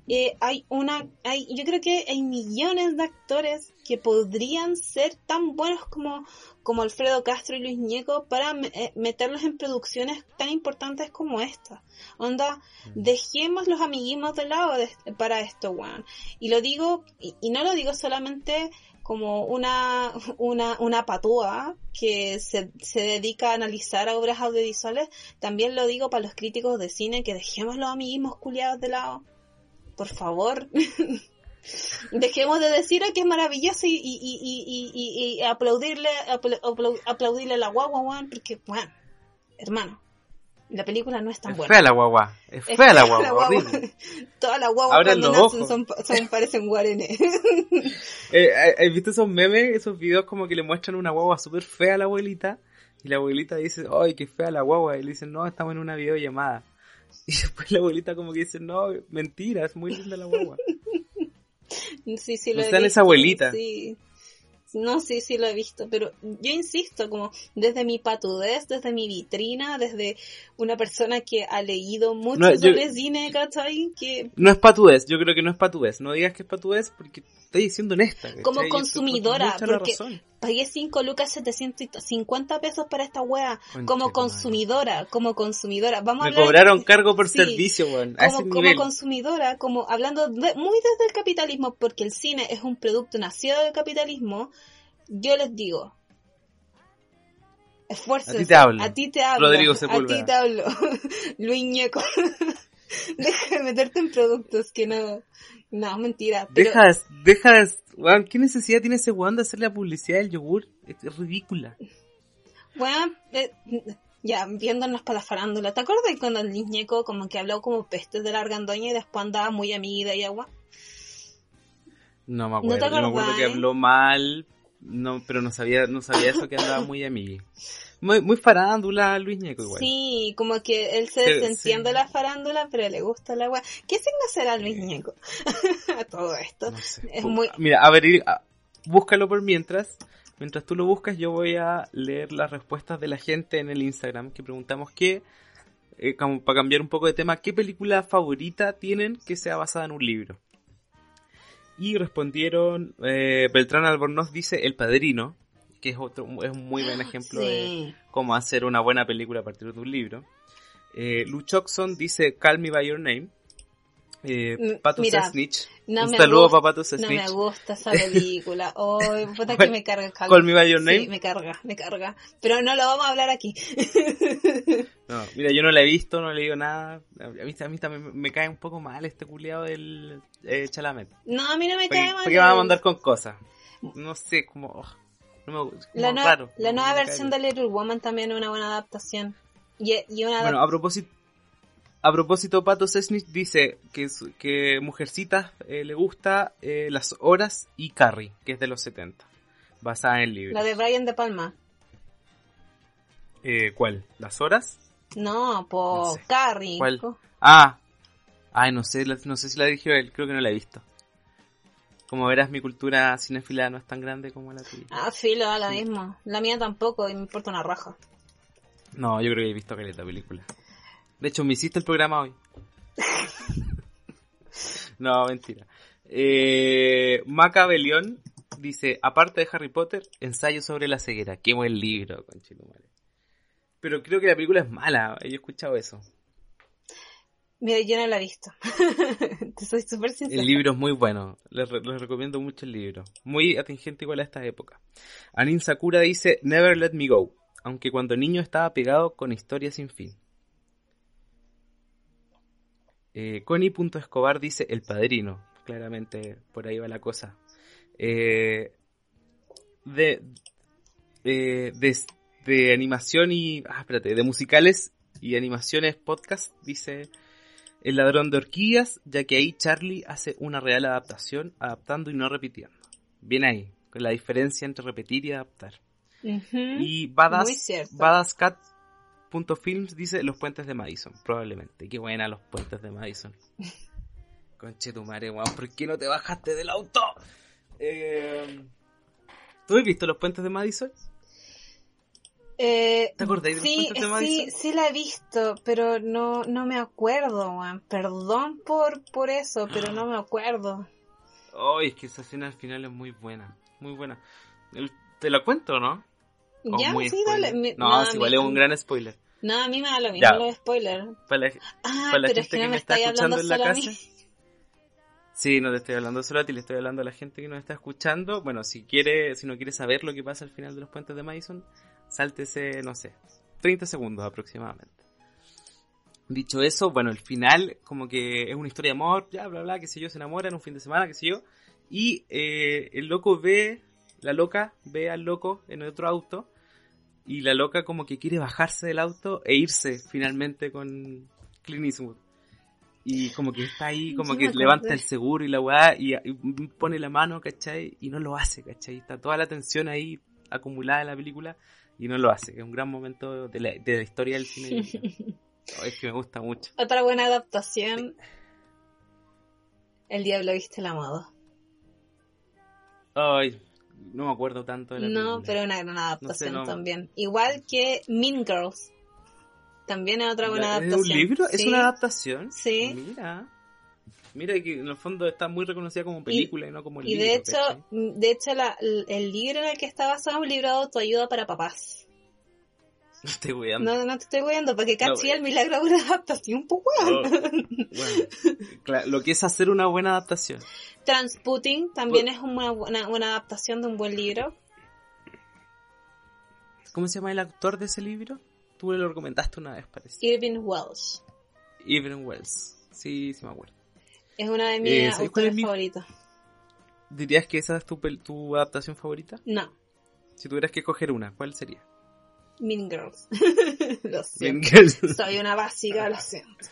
eh, hay una, hay, yo creo que hay millones de actores que podrían ser tan buenos como, como Alfredo Castro y Luis Ñeco para eh, meterlos en producciones tan importantes como esta. Onda, mm. dejemos los amiguismos de lado para esto, weón. Y lo digo, y, no lo digo solamente como una, una, una patúa que se, se dedica a analizar obras audiovisuales, también lo digo para los críticos de cine que dejemos los amiguismos culiados de lado. Por favor. [LAUGHS] Dejemos de decir que es maravilloso y, y, y, y, y aplaudirle, aplaudirle a la guagua, porque, bueno, hermano, la película no es tan es buena. Fea la guagua. Es fea, la guagua. horrible. [LAUGHS] Todas las guaguas cuando nacen son, son, [LAUGHS] parecen guarenes. [LAUGHS] eh, ¿Has visto esos memes, esos videos como que le muestran una guagua súper fea a la abuelita? Y la abuelita dice, ay, qué fea la guagua. Y le dicen, no, estamos en una videollamada. Y después la abuelita como que dice, no, mentira, es muy linda la guagua. [LAUGHS] Sí, sí, lo está esa abuelita. Sí. No, sí, sí lo he visto, pero yo insisto, como desde mi patudez, desde mi vitrina, desde una persona que ha leído mucho No, yo- sobre cine, ¿cachai? Que No es patudez, yo creo que no es patudez. No digas que es patudez porque estoy siendo honesta. ¿cachai? Como estoy- consumidora, porque-. Pagué 5 lucas 750 pesos para esta wea, como consumidora, como consumidora. Vamos a Me hablar cobraron cargo por sí. servicio, weón. A como, como consumidora, como hablando de- muy desde el capitalismo, porque el cine es un producto nacido del capitalismo, yo les digo, esfuércense. A ti te hablo. A ti te hablo. Rodrigo A ti Sepúlveda. te hablo. [LAUGHS] Luis Ñeco. [LAUGHS] Deja de meterte en productos que no... No, mentira. Pero, Deja, de- deja, de- weón, ¿qué necesidad tiene ese weón de hacer la publicidad del yogur? Es, es ridícula. Bueno, eh, ya, viéndonos para la farándula. ¿Te acuerdas cuando el Luis Ñeco como que habló como pestes de la argandoña y después andaba muy amiga y agua? No me ¿No acuerdo. te Yo me acuerdo que habló mal, no, pero no sabía, no sabía eso que andaba muy amigui. [LAUGHS] Muy, muy farándula Luis Ñeco igual. Sí, como que él se desentiende sí. la farándula, pero le gusta la agua. ¿Qué signo será Luis Ñeco? [LAUGHS] A todo esto. No sé. Es muy... Mira, a ver, búscalo por mientras. Mientras tú lo buscas, yo voy a leer las respuestas de la gente en el Instagram que preguntamos qué, eh, como para cambiar un poco de tema, qué película favorita tienen que sea basada en un libro. Y respondieron, eh, Beltrán Albornoz dice El Padrino, que es otro, es un muy buen ejemplo de Sí. cómo hacer una buena película a partir de un libro. Eh, Lou Choxon dice Call Me By Your Name. Eh, Mm, Pato Sesnich. No un saludo gusta- para Pato No Sesnich. me gusta esa película. [LAUGHS] Ay, puta que me carga. Call, Call Me By Your Name. Sí, me carga, me carga. Pero no lo vamos a hablar aquí. [LAUGHS] No, mira, yo no la he visto, no he leído nada. A mí, a mí también me cae un poco mal este culiado del eh, Chalamet. No, a mí no me ¿Para cae mal. para qué me va a mandar con cosas? No sé, como... oh, no me, La, nueva- raro. la no nueva cae versión de Little Woman también es una buena adaptación. Y, y una Bueno, a propósito... A propósito, Pato Sesnich dice que, que Mujercitas eh, le gusta eh, Las Horas y Carrie, que es de los 70, basada en libros. la de Brian De Palma. Eh, ¿Cuál? ¿Las Horas? No, por No sé. Carrie. ¿Cuál? Ah, ay, no sé, no sé si la dirigió él, creo que no la he visto. Como verás, mi cultura cinéfila no es tan grande como la tuya. Ah, filo, da lo mismo. La mía tampoco, y me importa una raja. No, yo creo que he visto caleta película. De hecho, me hiciste el programa hoy. [LAUGHS] no, mentira. Eh, Macabelión dice, aparte de Harry Potter, ensayo sobre la ceguera. Qué buen libro, conchetumare. Pero creo que la película es mala, yo he escuchado eso. Yo no la he visto. [LAUGHS] Te soy súper sincera. El libro es muy bueno, les, les recomiendo mucho el libro. Muy atingente igual a esta época. Anin Sakura dice, Never Let Me Go, aunque cuando niño estaba pegado con historia sin fin. Eh, Connie.escobar dice, El Padrino, claramente por ahí va la cosa. Eh, de, eh, de, de animación y... Ah, espérate, de musicales y animaciones podcast, dice... El ladrón de horquillas, ya que ahí Charlie hace una real adaptación, adaptando y no repitiendo. Bien ahí, con la diferencia entre repetir y adaptar. Y Badass. Badasscat.films dice los puentes de Madison, probablemente. Qué buena los puentes de Madison. [LAUGHS] Conche tu madre, weón, ¿por qué no te bajaste del auto? Eh, ¿Tú has visto los puentes de Madison? Eh, ¿Te acordáis sí, puentes de sí, Madison? sí la he visto, pero no, no me acuerdo, weón. Perdón por, por eso, pero no me acuerdo. Ay, es que esa escena al final es muy buena, muy buena. ¿Te la cuento, no? ¿O ya, sí, dale. Mi- No, sí, mí- igual es un gran spoiler. No, a mí me da lo mismo los spoilers. Para la, Ah, para la gente es que que no me me está escuchando en la casa. Sí, no te estoy hablando solo a ti, le estoy hablando a la gente que nos está escuchando. Bueno, si quiere, si no quiere saber lo que pasa al final de los puentes de Madison, sáltese, no sé, 30 segundos aproximadamente. Dicho eso, bueno, el final como que es una historia de amor, ya, bla, bla, que sé yo, se enamoran un fin de semana, qué sé yo. Y eh, el loco ve, la loca ve al loco en otro auto. Y la loca como que quiere bajarse del auto e irse finalmente con Clint Eastwood. Y como que está ahí, como Sí, que levanta el seguro y la weá, y, y pone la mano, ¿cachai? Y no lo hace, ¿cachai? Está toda la tensión ahí acumulada en la película y no lo hace. que Es un gran momento de la, de la historia del cine. [LAUGHS] Oh, es que me gusta mucho. Otra buena adaptación. El diablo viste la moda. Ay, no me acuerdo tanto de la No, película. pero una gran adaptación no. también. Igual que Mean Girls. También es otra buena ¿Es adaptación. un libro? ¿Es Sí. una adaptación? Sí. Mira. Mira que en el fondo está muy reconocida como película y, no como Y libro. de hecho, ¿cachai? de hecho la- el libro en el que está basado es un libro de autoayuda para papás. [LAUGHS] No estoy weando. No, no te estoy viendo porque No, caché el milagro de una adaptación, pues weón. Bueno, claro, lo que es hacer una buena adaptación. Transputing también es una buena, una adaptación de un buen libro. ¿Cómo se llama el autor de ese libro? Tú lo comentaste una vez, parece. Irving Welsh. Evelyn Wells. Sí, sí me acuerdo. Es una de mis Eh, ¿sabes cuál es autores mi- favoritos. ¿Dirías que esa es tu, tu adaptación favorita? No, Si tuvieras que escoger una, ¿cuál sería? Mean Girls. [LAUGHS] lo siento. Soy una básica, lo siento.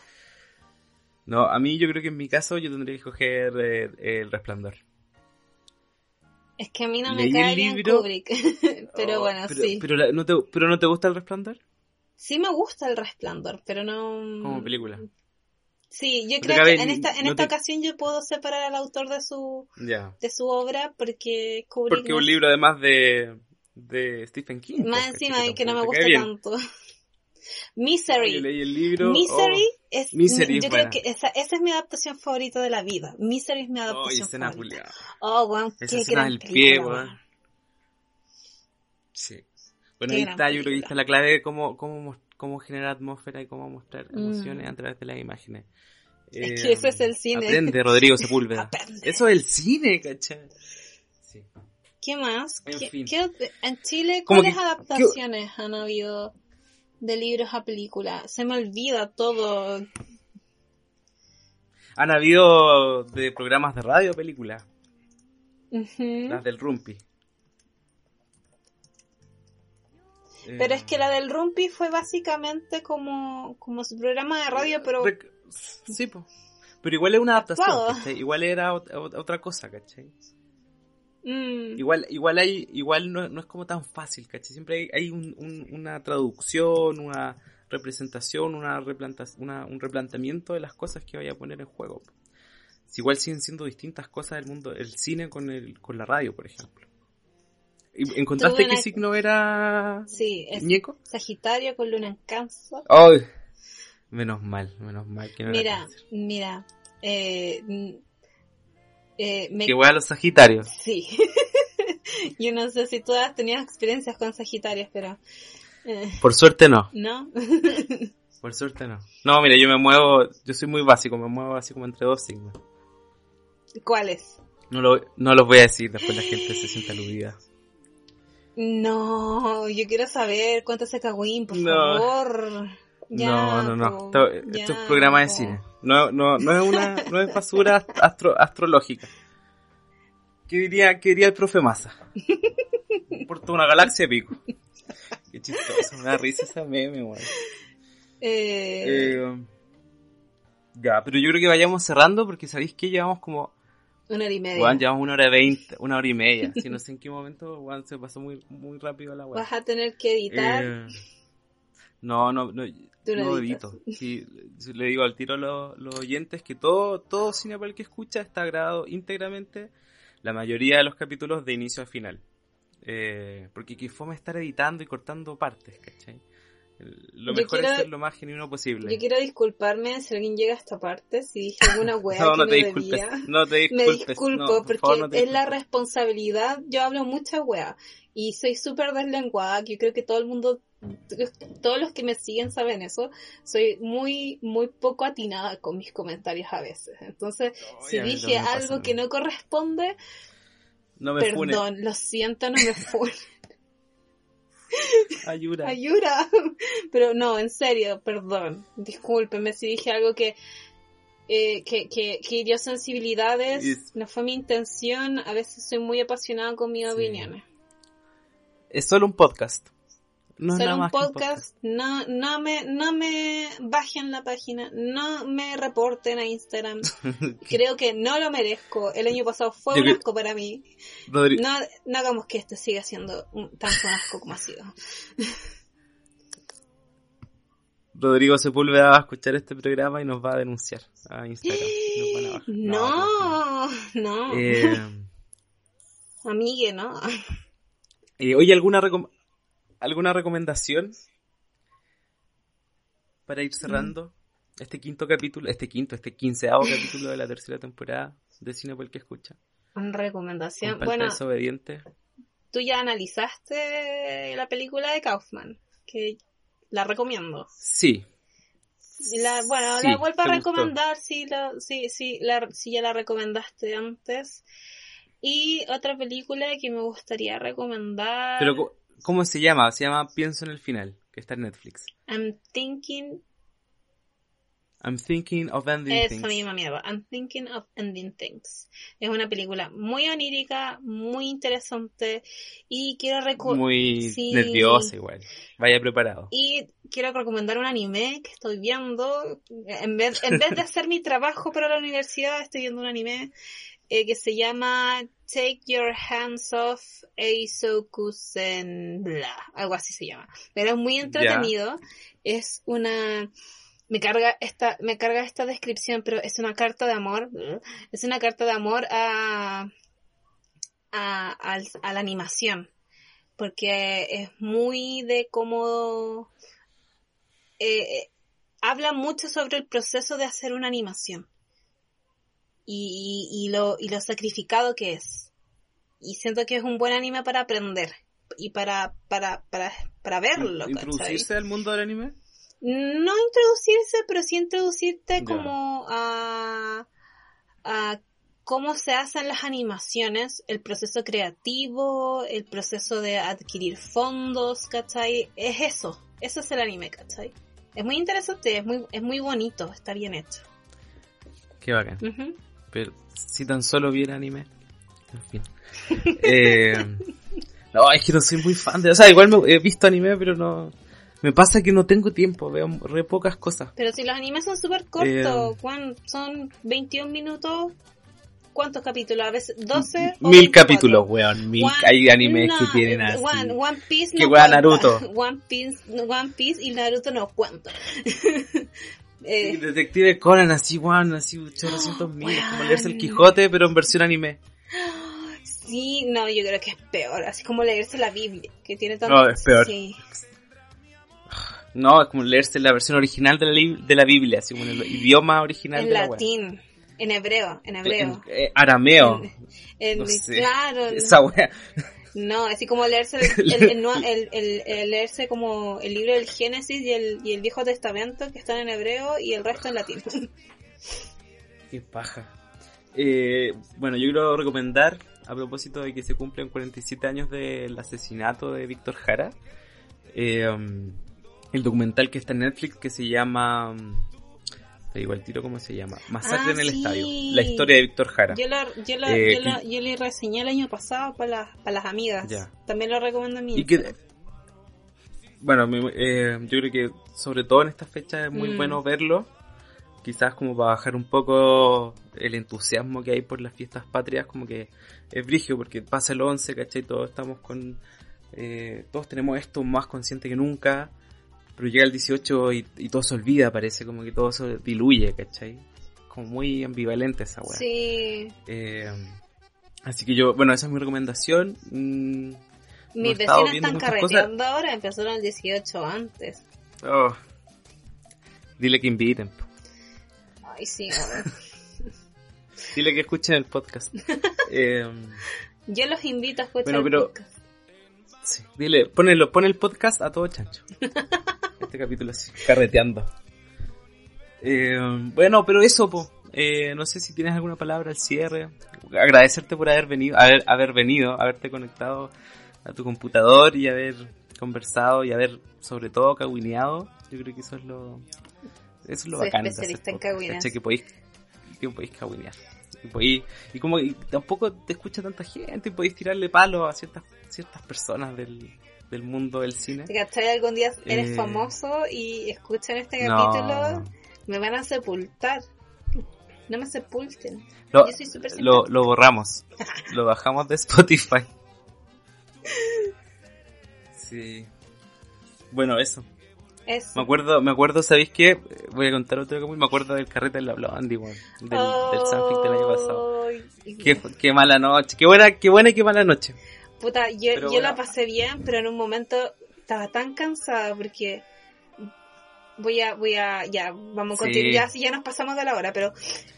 No, a mí yo creo que en mi caso yo tendría que escoger eh, El Resplandor. Es que a mí no me cae bien. Kubrick. [LAUGHS] pero Oh, bueno, pero, sí. Pero, la- ¿no te, ¿Pero no te gusta El Resplandor? Sí me gusta el resplandor, pero no... Como película. Sí, yo creo que en esta, en no esta te- ocasión yo puedo separar al autor de su, Ya. de su obra porque Kubrick Porque no un libro además de, de Stephen King. más pues, encima y que no me gusta tanto. [LAUGHS] Yo Misery. leí el libro. Misery oh, es Misery yo es creo buena. que esa, esa es mi adaptación favorita de la vida. Misery es mi oh, adaptación escena favorita. Oh, weón, Esa qué escena gran del pie, weón. Sí. Bueno, Qué ahí está, yo creo que está la clave de cómo, cómo, cómo generar atmósfera y cómo mostrar Mm. emociones a través de las imágenes. Es que ese es el cine. Aprende, Rodrigo Sepúlveda. Aprende. Eso es el cine, ¿cachai? Sí. ¿Qué más? En ¿Qué- fin. qué- en Chile, ¿cuáles que- adaptaciones han habido de libros a películas? Se me olvida todo. Han habido de programas de radio películas, Ujú. las del Rumpi. Pero Eh, es que la del Rumpi fue básicamente como, como su programa de radio, pero Sí, po. Pero igual es una adaptación. ¿cachai? Igual era ot- ot- otra cosa, ¿cachai? mm, Igual, igual hay, igual no, no es como tan fácil, ¿cachai? Siempre hay, hay un- un- una traducción, una representación, una, una un replanteamiento de las cosas que vaya a poner en juego. Igual siguen siendo distintas cosas del mundo, el cine con el, con la radio, por ejemplo. ¿Y ¿Encontraste qué una- signo era sí, es ñeco? Sagitario con luna en cáncer. ¡Ay! Menos mal, menos mal que no era Mira, cáncer. mira, eh, eh, me- Que voy a los Sagitarios. sí. [LAUGHS] Yo no sé si tú has tenido experiencias con Sagitarios, pero eh, Por suerte no. no. [LAUGHS] Por suerte no. No, mira, yo me muevo, yo soy muy básico, me muevo así como entre dos signos. ¿Cuáles? No, lo, no los voy a decir, después la gente se siente aludida. No, yo quiero saber cuánto se cagüín, por No. favor. Ya, no, no, no. po, Esto, ya, es programa de cine. No, no, no es una, [LAUGHS] no es basura astro, astrológica. ¿Qué diría, qué diría el profe Massa? [LAUGHS] Por toda una galaxia pico. Qué chistoso, me da risa esa meme, weón. Eh, Eh, ya, pero yo creo que vayamos cerrando porque sabéis que llevamos como una hora y media. Weón, llevamos una hora y veinte, una hora y media. Si no sé en qué momento, weón, se pasó muy, muy rápido la weá. Vas a tener que editar. Eh, no, no, no, Tú lo no editas. edito. [LAUGHS] Sí, sí, le digo al tiro a los, los oyentes que todo, todo cine para el que escucha está grabado íntegramente, la mayoría de los capítulos de inicio a final. Eh, porque que fome estar editando y cortando partes, ¿cachai? Lo Yo mejor quiero- es ser lo más genuino posible. Yo quiero disculparme si alguien llega a esta parte, si dije alguna [LAUGHS] weá no, que no no te disculpes, debía. no te Me disculpes. disculpo no, por porque favor, es la responsabilidad. Yo hablo mucha weá y soy súper deslenguada. que Yo creo que todo el mundo todos los que me siguen saben eso, soy muy, muy poco atinada con mis comentarios a veces. Entonces, si dije algo que no corresponde, no me perdón, lo siento, no me fue. [LAUGHS] Ayuda. Ayuda. [LAUGHS] Pero no, en serio, perdón. Discúlpeme si dije algo que, eh, que, que, que hirió sensibilidades. No fue mi intención. A veces soy muy apasionada con mis opiniones. Es solo un podcast. No Solo un podcast, No, no, me, no me bajen la página, no me reporten a Instagram. [LAUGHS] Creo que no lo merezco. El año pasado fue un asco para mí. No, no, hagamos que este siga siendo un, tan asco como ha sido. [LAUGHS] Rodrigo Sepúlveda va a escuchar este programa y nos va a denunciar a Instagram. [GASPS] no, no. Eh... [LAUGHS] Amigue, ¿no? Eh, oye, ¿alguna, ¿Alguna recomendación para ir cerrando mm. este quinto capítulo, este quinto, este quinceavo capítulo de la tercera temporada de Cine por el que escucha? Recomendación, bueno, desobediente. Tú ya analizaste la película de Kaufman, que la recomiendo. Sí. bueno, la vuelvo a recomendar si, la, si, si, la, si ya la recomendaste antes. Y otra película que me gustaría recomendar. Pero, ¿Cómo se llama? Se llama Pienso en el final, que está en Netflix. I'm thinking. I'm thinking of ending things. misma mierda. I'm thinking of ending things. Es una película muy onírica, muy interesante y quiero recomendar... Muy nerviosa igual. Vaya preparado. Y quiero recomendar un anime que estoy viendo. En vez, en vez de hacer mi trabajo para la universidad, estoy viendo un anime eh, que se llama Take Your Hands Off Eisokusen, bla, algo así se llama. Pero es muy entretenido. Es una, me carga esta, me carga esta descripción, pero es una carta de amor, es una carta de amor a, a, a la animación. Porque es muy de cómo, eh, eh, habla mucho sobre el proceso de hacer una animación y, y, lo, y lo sacrificado que es. Y siento que es un buen anime para aprender y para, para, para, para verlo. ¿Introducirse al mundo del anime? No introducirse, pero sí introducirte como a, a cómo se hacen las animaciones, el proceso creativo, el proceso de adquirir fondos, ¿cachai? Es eso, eso es el anime, ¿cachai? Es muy interesante, es muy, es muy bonito, está bien hecho. Qué bacán pero si tan solo viera anime. En fin. [LAUGHS] Eh, no, es que no soy muy fan de... O sea, igual me, he visto anime, pero no... Me pasa que no tengo tiempo, veo re pocas cosas. Pero si los animes son súper cortos, eh, son 21 minutos, ¿cuántos capítulos? A veces 12 o Mil capítulos, weón. Mil, hay animes que tienen así. One, One Piece no que Naruto. [LAUGHS] One Piece, One Piece y Naruto no cuenta. [LAUGHS] Eh, Detective Conan, así, weón, así, 800 mil. como leerse el Quijote, pero en versión anime. Sí, no, yo creo que es peor. Así como leerse la Biblia, que tiene tanto. No, es peor. No, es como leerse la versión original de la, de la Biblia, así como en el idioma original en de latín. En hebreo, en hebreo. En, eh, arameo. En, no sé, claro. Esa wea. No, así como leerse el, el, leerse como el libro del Génesis y el, y el Viejo Testamento que están en hebreo y el resto en latín. [LAUGHS] Qué paja. Eh, bueno, yo quiero recomendar, a propósito de que se cumplen 47 años del asesinato de Víctor Jara, eh, um, el documental que está en Netflix que se llama um, te digo el tiro cómo se llama. Masacre en el ah, estadio. La historia de Víctor Jara. Yo lo, yo, eh, yo, le reseñé el año pasado para, las amigas. También lo recomiendo a mí. bueno, eh, yo creo que sobre todo en esta fecha es muy mm. bueno verlo. Quizás como para bajar un poco el entusiasmo que hay por las fiestas patrias, como que es brigio porque pasa el 11, ¿cachai? Todos estamos con... Eh, todos tenemos esto más consciente que nunca pero llega el 18 y, todo se olvida, parece como que todo se diluye, ¿cachai? Como muy ambivalente esa weá. Sí. Eh, así que yo, bueno, esa es mi recomendación. Mm, Mis vecinos están carreteando ahora, empezaron el 18 antes. Oh. Dile que inviten. Ay, sí, [LAUGHS] Dile que escuchen el podcast. [LAUGHS] eh, yo los invito a escuchar el podcast. Sí, dile, ponelo, pon el podcast a todo chancho. [LAUGHS] este capítulo así, carreteando. Eh, bueno, pero eso, po. Eh, no sé si tienes alguna palabra al cierre. Agradecerte por haber venido, haber, haber venido, haberte conectado a tu computador y haber conversado y haber, sobre todo, caguineado. Yo creo que eso es lo, eso es lo Soy bacán. especialista en caguinear. Que podéis, que podéis caguinear. Y, podéis- y como y tampoco te escucha tanta gente y podéis tirarle palos a ciertas, ciertas personas del, del mundo del cine. ¿Te cachai? Algún día eres Eh, famoso y escuchan este no. capítulo, me van a sepultar. No me sepulten. Lo, Yo soy súper lo, lo borramos. [LAUGHS] lo bajamos de Spotify. Sí. Bueno, eso. Eso. Me acuerdo, me acuerdo, ¿sabéis qué? Voy a contar otro como me acuerdo del carrete de la Blondie, weón. Del, del Sanfic del año pasado. Qué, qué mala noche. Qué buena, qué buena y qué mala noche. Puta, yo, yo bueno. la pasé bien, pero en un momento estaba tan cansada porque voy a, voy a, ya, vamos a Sí. continuar, ya, ya nos pasamos de la hora, pero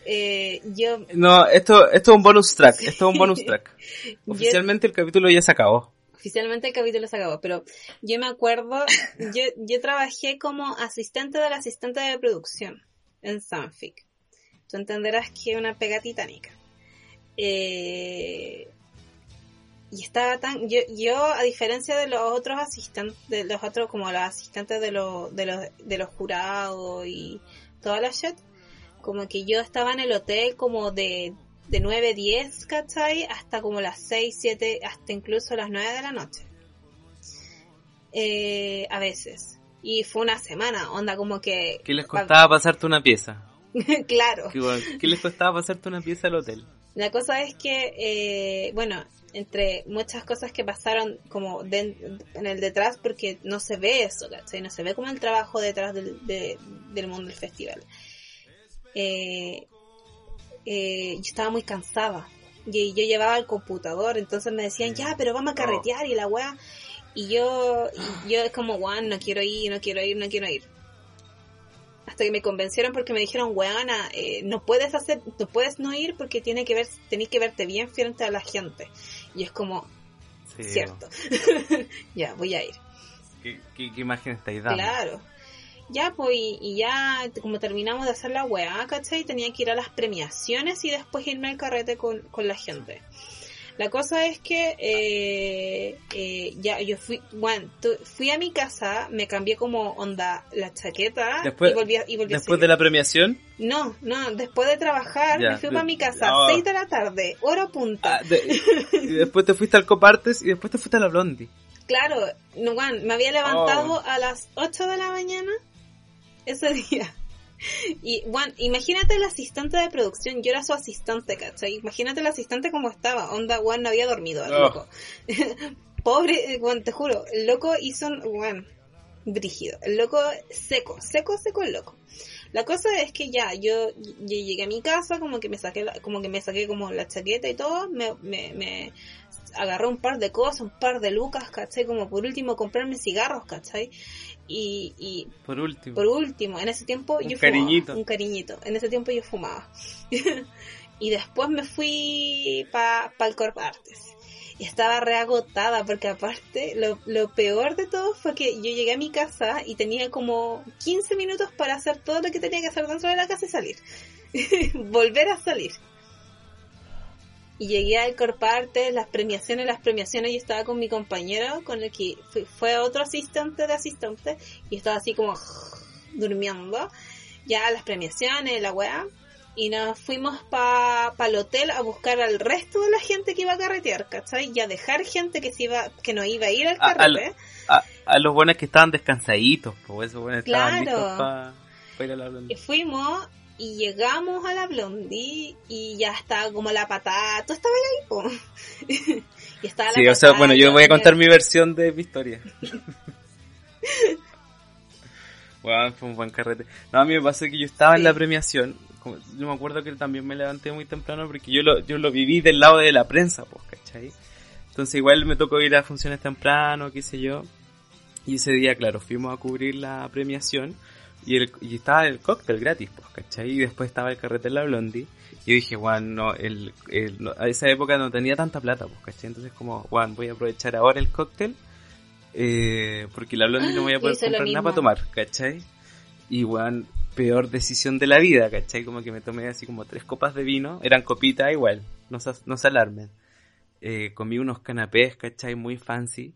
eh, yo, No, esto, esto es un bonus track. Esto es un bonus track. [LAUGHS] yo- Oficialmente el capítulo ya se acabó. oficialmente el capítulo se acabó, pero yo me acuerdo, [LAUGHS] yo, yo trabajé como asistente del asistente de producción en Sanfic. Tú entenderás que es una pega titánica. Eh, y estaba tan, yo, yo a diferencia de los otros asistentes, de los otros como los asistentes de los, de los, de los jurados y toda la shit, como que yo estaba en el hotel como de, de 9, 10, ¿cachai? Hasta como las 6, 7, hasta incluso las 9 de la noche. Eh, a veces. Y fue una semana, onda como que... ¿Qué les costaba pasarte una pieza? [LAUGHS] claro. ¿Qué, ¿Qué les costaba pasarte una pieza al hotel? La cosa es que, eh, bueno, entre muchas cosas que pasaron como den- en el detrás, porque no se ve eso, ¿cachai? No se ve como el trabajo detrás del, de- del mundo del festival. Eh, eh, yo estaba muy cansada. Y yo llevaba el computador, entonces me decían, ya, pero vamos a carretear y la weá. Y yo, y yo es como, Juan, no quiero ir, no quiero ir, no quiero ir. Hasta que me convencieron porque me dijeron, weana, eh, no puedes hacer, no puedes no ir porque tiene que ver, tenés que verte bien frente a la gente. Y es como, Sí, cierto. [LAUGHS] ya, voy a ir. ¿Qué, qué, qué imagen estáis dando? Claro. Ya, pues, y, y ya, como terminamos de hacer la weá, ¿cachai? Tenía que ir a las premiaciones y después irme al carrete con, con la gente. La cosa es que, eh, eh, ya, yo fui, bueno, tu- fui a mi casa, me cambié como onda la chaqueta Después- y volví a, y volví Después de la premiación, No, no, después de trabajar Ya, me fui de- para mi casa, no. 6 de la tarde, hora punta. ah, de- [LAUGHS] y después te fuiste al Copartes y después te fuiste a la Blondie. Claro, no, Juan, me había levantado Oh. a las 8 de la mañana ese [LAUGHS] día. Y, Juan, imagínate el asistente de producción, yo era su asistente, ¿cachai? Imagínate el asistente como estaba, onda, Juan no había dormido, el Oh. loco. [LAUGHS] Pobre, eh, Juan, te juro, el loco hizo un, Juan, brígido, el loco seco, seco, seco el loco. La cosa es que ya, yo, yo llegué a mi casa, como que me saqué, como que me saqué como la chaqueta y todo, me, me, me agarré un par de cosas, un par de lucas, ¿cachai? Como por último comprarme cigarros, ¿cachai? Y, y Por último. por último, en ese tiempo Un yo cariñito. fumaba. Un cariñito. En ese tiempo yo fumaba. [LAUGHS] y después me fui para pa el Corp Artes. Y estaba reagotada porque aparte lo, lo peor de todo fue que yo llegué a mi casa y tenía como 15 minutos para hacer todo lo que tenía que hacer dentro de la casa y salir. [LAUGHS] Volver a salir. Y llegué al Corparte, las premiaciones, las premiaciones, y estaba con mi compañero, con el que fue, fue otro asistente de asistente, y estaba así como durmiendo. Ya las premiaciones, la weá. Y nos fuimos para pa el hotel a buscar al resto de la gente que iba a carretear, ¿cachai? Y a dejar gente que se iba, que no iba a ir al A- carrete. A, a los buenos que estaban descansaditos, pues esos buenos estaban Claro. listos para a Y fuimos y llegamos a la Blondie y ya estaba como la patada. Tú estabas ahí, po. [LAUGHS] y estaba la Sí, o sea, bueno, yo voy a contar mi versión de mi historia. [LAUGHS] Bueno, fue un buen carrete. No, a mí me pasó que yo estaba en la premiación. Yo me acuerdo que también me levanté muy temprano porque yo lo, yo lo viví del lado de la prensa, pues, ¿cachai? Entonces igual me tocó ir a funciones temprano, qué sé yo. Y ese día, claro, fuimos a cubrir la premiación y, el, y estaba el cóctel gratis, pues, ¿cachai? Y después estaba el carrete en la Blondie. Y yo dije, Juan, no, el, el- no, a esa época no tenía tanta plata, pues, ¿cachai? Entonces como, Juan, voy a aprovechar ahora el cóctel eh, porque la blondie no voy a [GASPS] poder comprar nada para tomar, ¿cachai? Y weón, peor decisión de la vida, ¿cachai? Como que me tomé así como tres copas de vino, eran copitas igual, no se, no se alarmen. Eh, comí unos canapés, ¿cachai? Muy fancy.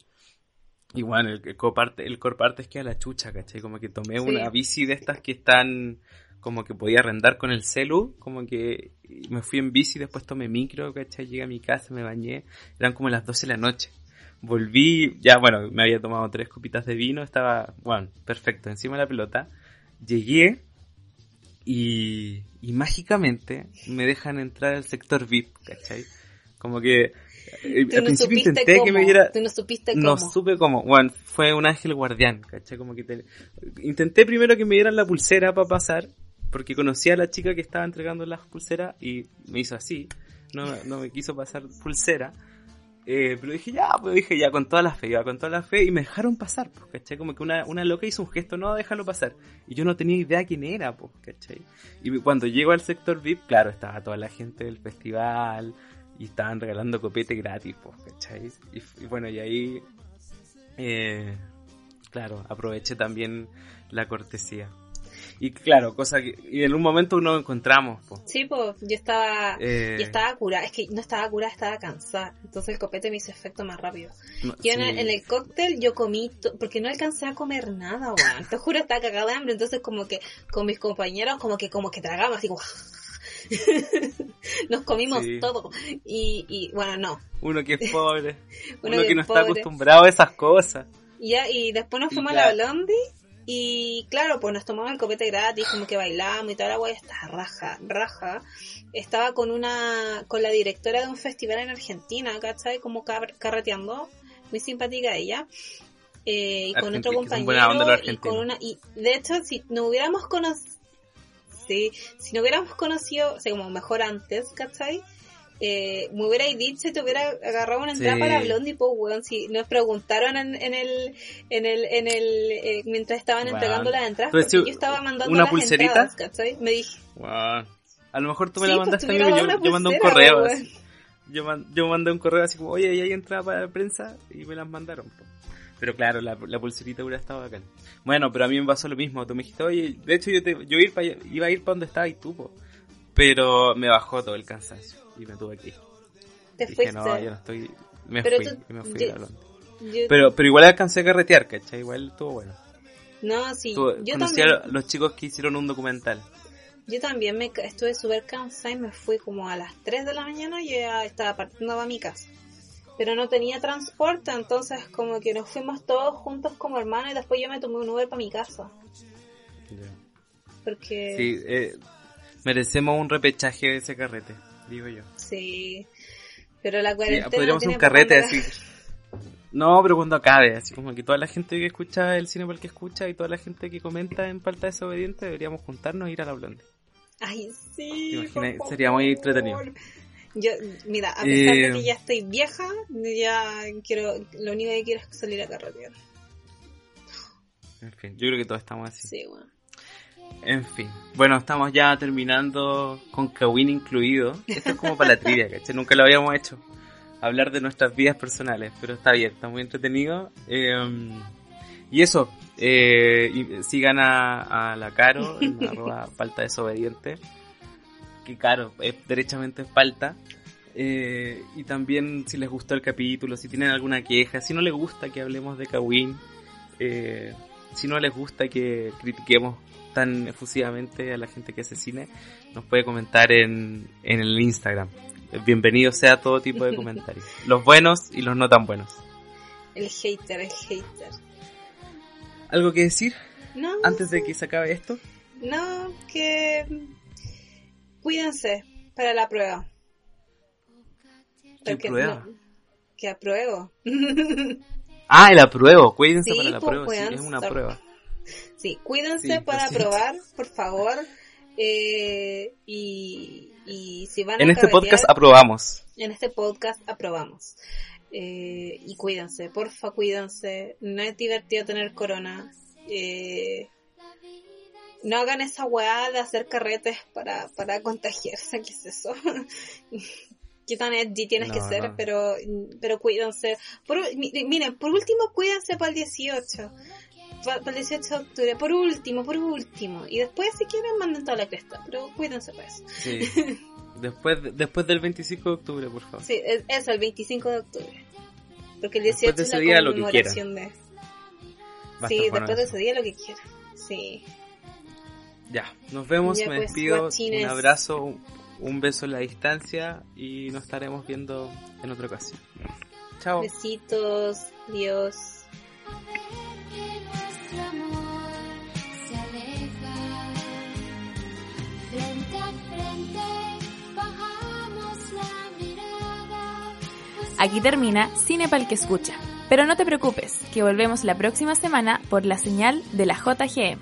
Y bueno, el, coparte, el corparte es que a la chucha, ¿cachai? Como que tomé Sí. una bici de estas que están, como que podía arrendar con el celu, como que me fui en bici, después tomé micro, ¿cachai? Llegué a mi casa, me bañé, eran como las 12 de la noche. Volví, ya bueno, me había tomado tres copitas de vino, estaba, bueno, perfecto, encima de la pelota. Llegué y, y mágicamente me dejan entrar al sector VIP, ¿cachai? Como que Tú al no principio intenté cómo. que me diera, Tú no supiste no cómo. supe cómo. Bueno, fue un ángel guardián, ¿cachai? Como que te- intenté primero que me dieran la pulsera para pasar, porque conocía a la chica que estaba entregando las pulseras y me hizo así. No, no me quiso pasar pulsera. Eh, pero dije, ya, pues dije, ya, con toda la fe, iba con toda la fe, y me dejaron pasar, pues, ¿cachai? Como que una, una loca hizo un gesto, no, déjalo pasar. Y yo no tenía idea quién era, pues, ¿cachai? Y cuando llego al sector VIP, claro, estaba toda la gente del festival, y estaban regalando copete gratis, pues, ¿cachai? Y, y bueno, y ahí, eh, claro, aproveché también la cortesía. Y claro, cosa que, y en un momento nos encontramos, pues. Sí, pues yo estaba, Eh, yo estaba curada, es que no estaba curada, estaba cansada. Entonces el copete me hizo efecto más rápido. no- Yo en, el, en el cóctel yo comí, porque no alcancé a comer nada, weón. Te juro, estaba cagada de hambre. Entonces como que con mis compañeros como que como que tragamos así como... [LAUGHS] Nos comimos Sí. todo. Y, y bueno, no. Uno que es pobre, [LAUGHS] Uno uno, que que no es está acostumbrado a esas cosas. Y ya, y después nos Y fuimos claro. a la Blondie. Y claro, pues nos tomamos el copete gratis, como que bailamos y toda la wea estaba raja, raja. Estaba con una, con la directora de un festival en Argentina, ¿cachai? Como car- carreteando, muy simpática ella. Eh, y con otro compañero los y con argentinos. una, y de hecho si no hubiéramos conocido, sí, si no hubiéramos conocido, o sea, como mejor antes, ¿cachai? Eh, me hubierais dicho y te hubiera agarrado una entrada Sí. para Blondie, pues, weón, si nos preguntaron en, en el, en el, en el, eh, mientras estaban Weón. entregando las entradas, porque yo estaba mandando una las pulserita, entradas, ¿cachai? Me dije, Wow. A lo mejor tú me sí, la pues, mandaste te a mí, hubiera yo, una yo mandé un pulsera, correo. Yo, man- yo mandé un correo así como, oye, ahí hay entrada para la prensa y me las mandaron. po. Pero claro, la, la pulserita hubiera estado bacán. Bueno, pero a mí me pasó lo mismo. Tú me dijiste, oye, de hecho yo, te, yo ir pa allá- iba a ir para donde estaba y tú, po. pero me bajó todo el cansancio y me tuve que ir. Te Dije, fuiste. no, yo no estoy. Me Pero fui tú- me fui yo- a. Yo- Pero, pero igual alcancé a carretear, ¿cachai? Igual estuvo bueno. no, sí, yo conocí también. a los chicos que hicieron un documental. Yo también me estuve súper cansada y me fui como a las 3 de la mañana y ya estaba partiendo para mi casa. Pero no tenía transporte, entonces como que nos fuimos todos juntos como hermanos y después yo me tomé un Uber para mi casa. Porque Sí, eh, merecemos un repechaje de ese carrete, digo yo. sí. Pero la Sí, cuarentena podríamos hacer tiene un carrete para así. [LAUGHS] No, pero cuando acabe, así como que toda la gente que escucha el cine por el que escucha y toda la gente que comenta en Falta Desobediente deberíamos juntarnos e ir a la blonde. Ay, sí. Sería muy entretenido. Yo, mira, a pesar de Eh, que ya estoy vieja, ya quiero, lo único que quiero es salir a carretear. En fin, yo creo que todos estamos así. Sí, bueno. En fin. Bueno, estamos ya terminando con Kawin incluido. Esto es como para la trivia, ¿cachai? Nunca lo habíamos hecho. Hablar de nuestras vidas personales, pero está bien, está muy entretenido. Eh, y eso, eh, y sigan a, a la Caro, en [LAUGHS] arroba falta desobediente. Que Caro, es derechamente falta. Eh, y también si les gustó el capítulo, si tienen alguna queja, si no les gusta que hablemos de Kawin, eh, si no les gusta que critiquemos tan efusivamente a la gente que hace cine, nos puede comentar en, en el Instagram. Bienvenido sea todo tipo de comentarios, [LAUGHS] los buenos y los no tan buenos. El hater, el hater. ¿Algo que decir No, antes de que se acabe esto? no, que cuídense para la prueba. ¿Qué Porque prueba? no- que apruebo. [LAUGHS] Ah, el apruebo, cuídense Sí, para la pues, prueba, sí, es una estar- prueba. Sí, cuídense Sí, para aprobar, por favor. Eh, y, y si van a En este podcast aprobamos. en este podcast aprobamos. Eh, y cuídense, porfa, cuídense. No es divertido tener corona. Eh, no hagan esa weá de hacer carretes para, para contagiarse, ¿qué es eso? [LAUGHS] qué tan edgy tienes No, que ser, no. pero, pero cuídense. Por, mi- miren, por último, cuídense para el 18. Para el 18 de octubre, por último, por último. Y después, si quieren, manden toda la cresta, pero cuídense para eso. Sí. [LAUGHS] Después, de- después del 25 de octubre, por favor. Sí, es, eso, el 25 de octubre. Porque el Después 18 de es la día, lo que conmemoración de... A estar Sí, bueno después de ese día lo que quieran. Sí. Ya, nos vemos, Ya, me pues, despido. guachines. Un abrazo, un- beso en la distancia y nos estaremos viendo en otra ocasión. Chao. Besitos, Dios. que nuestro amor se aleja. Frente a frente bajamos la mirada. Aquí termina Cine Pal que escucha. Pero no te preocupes, que volvemos la próxima semana por la señal de la JGM.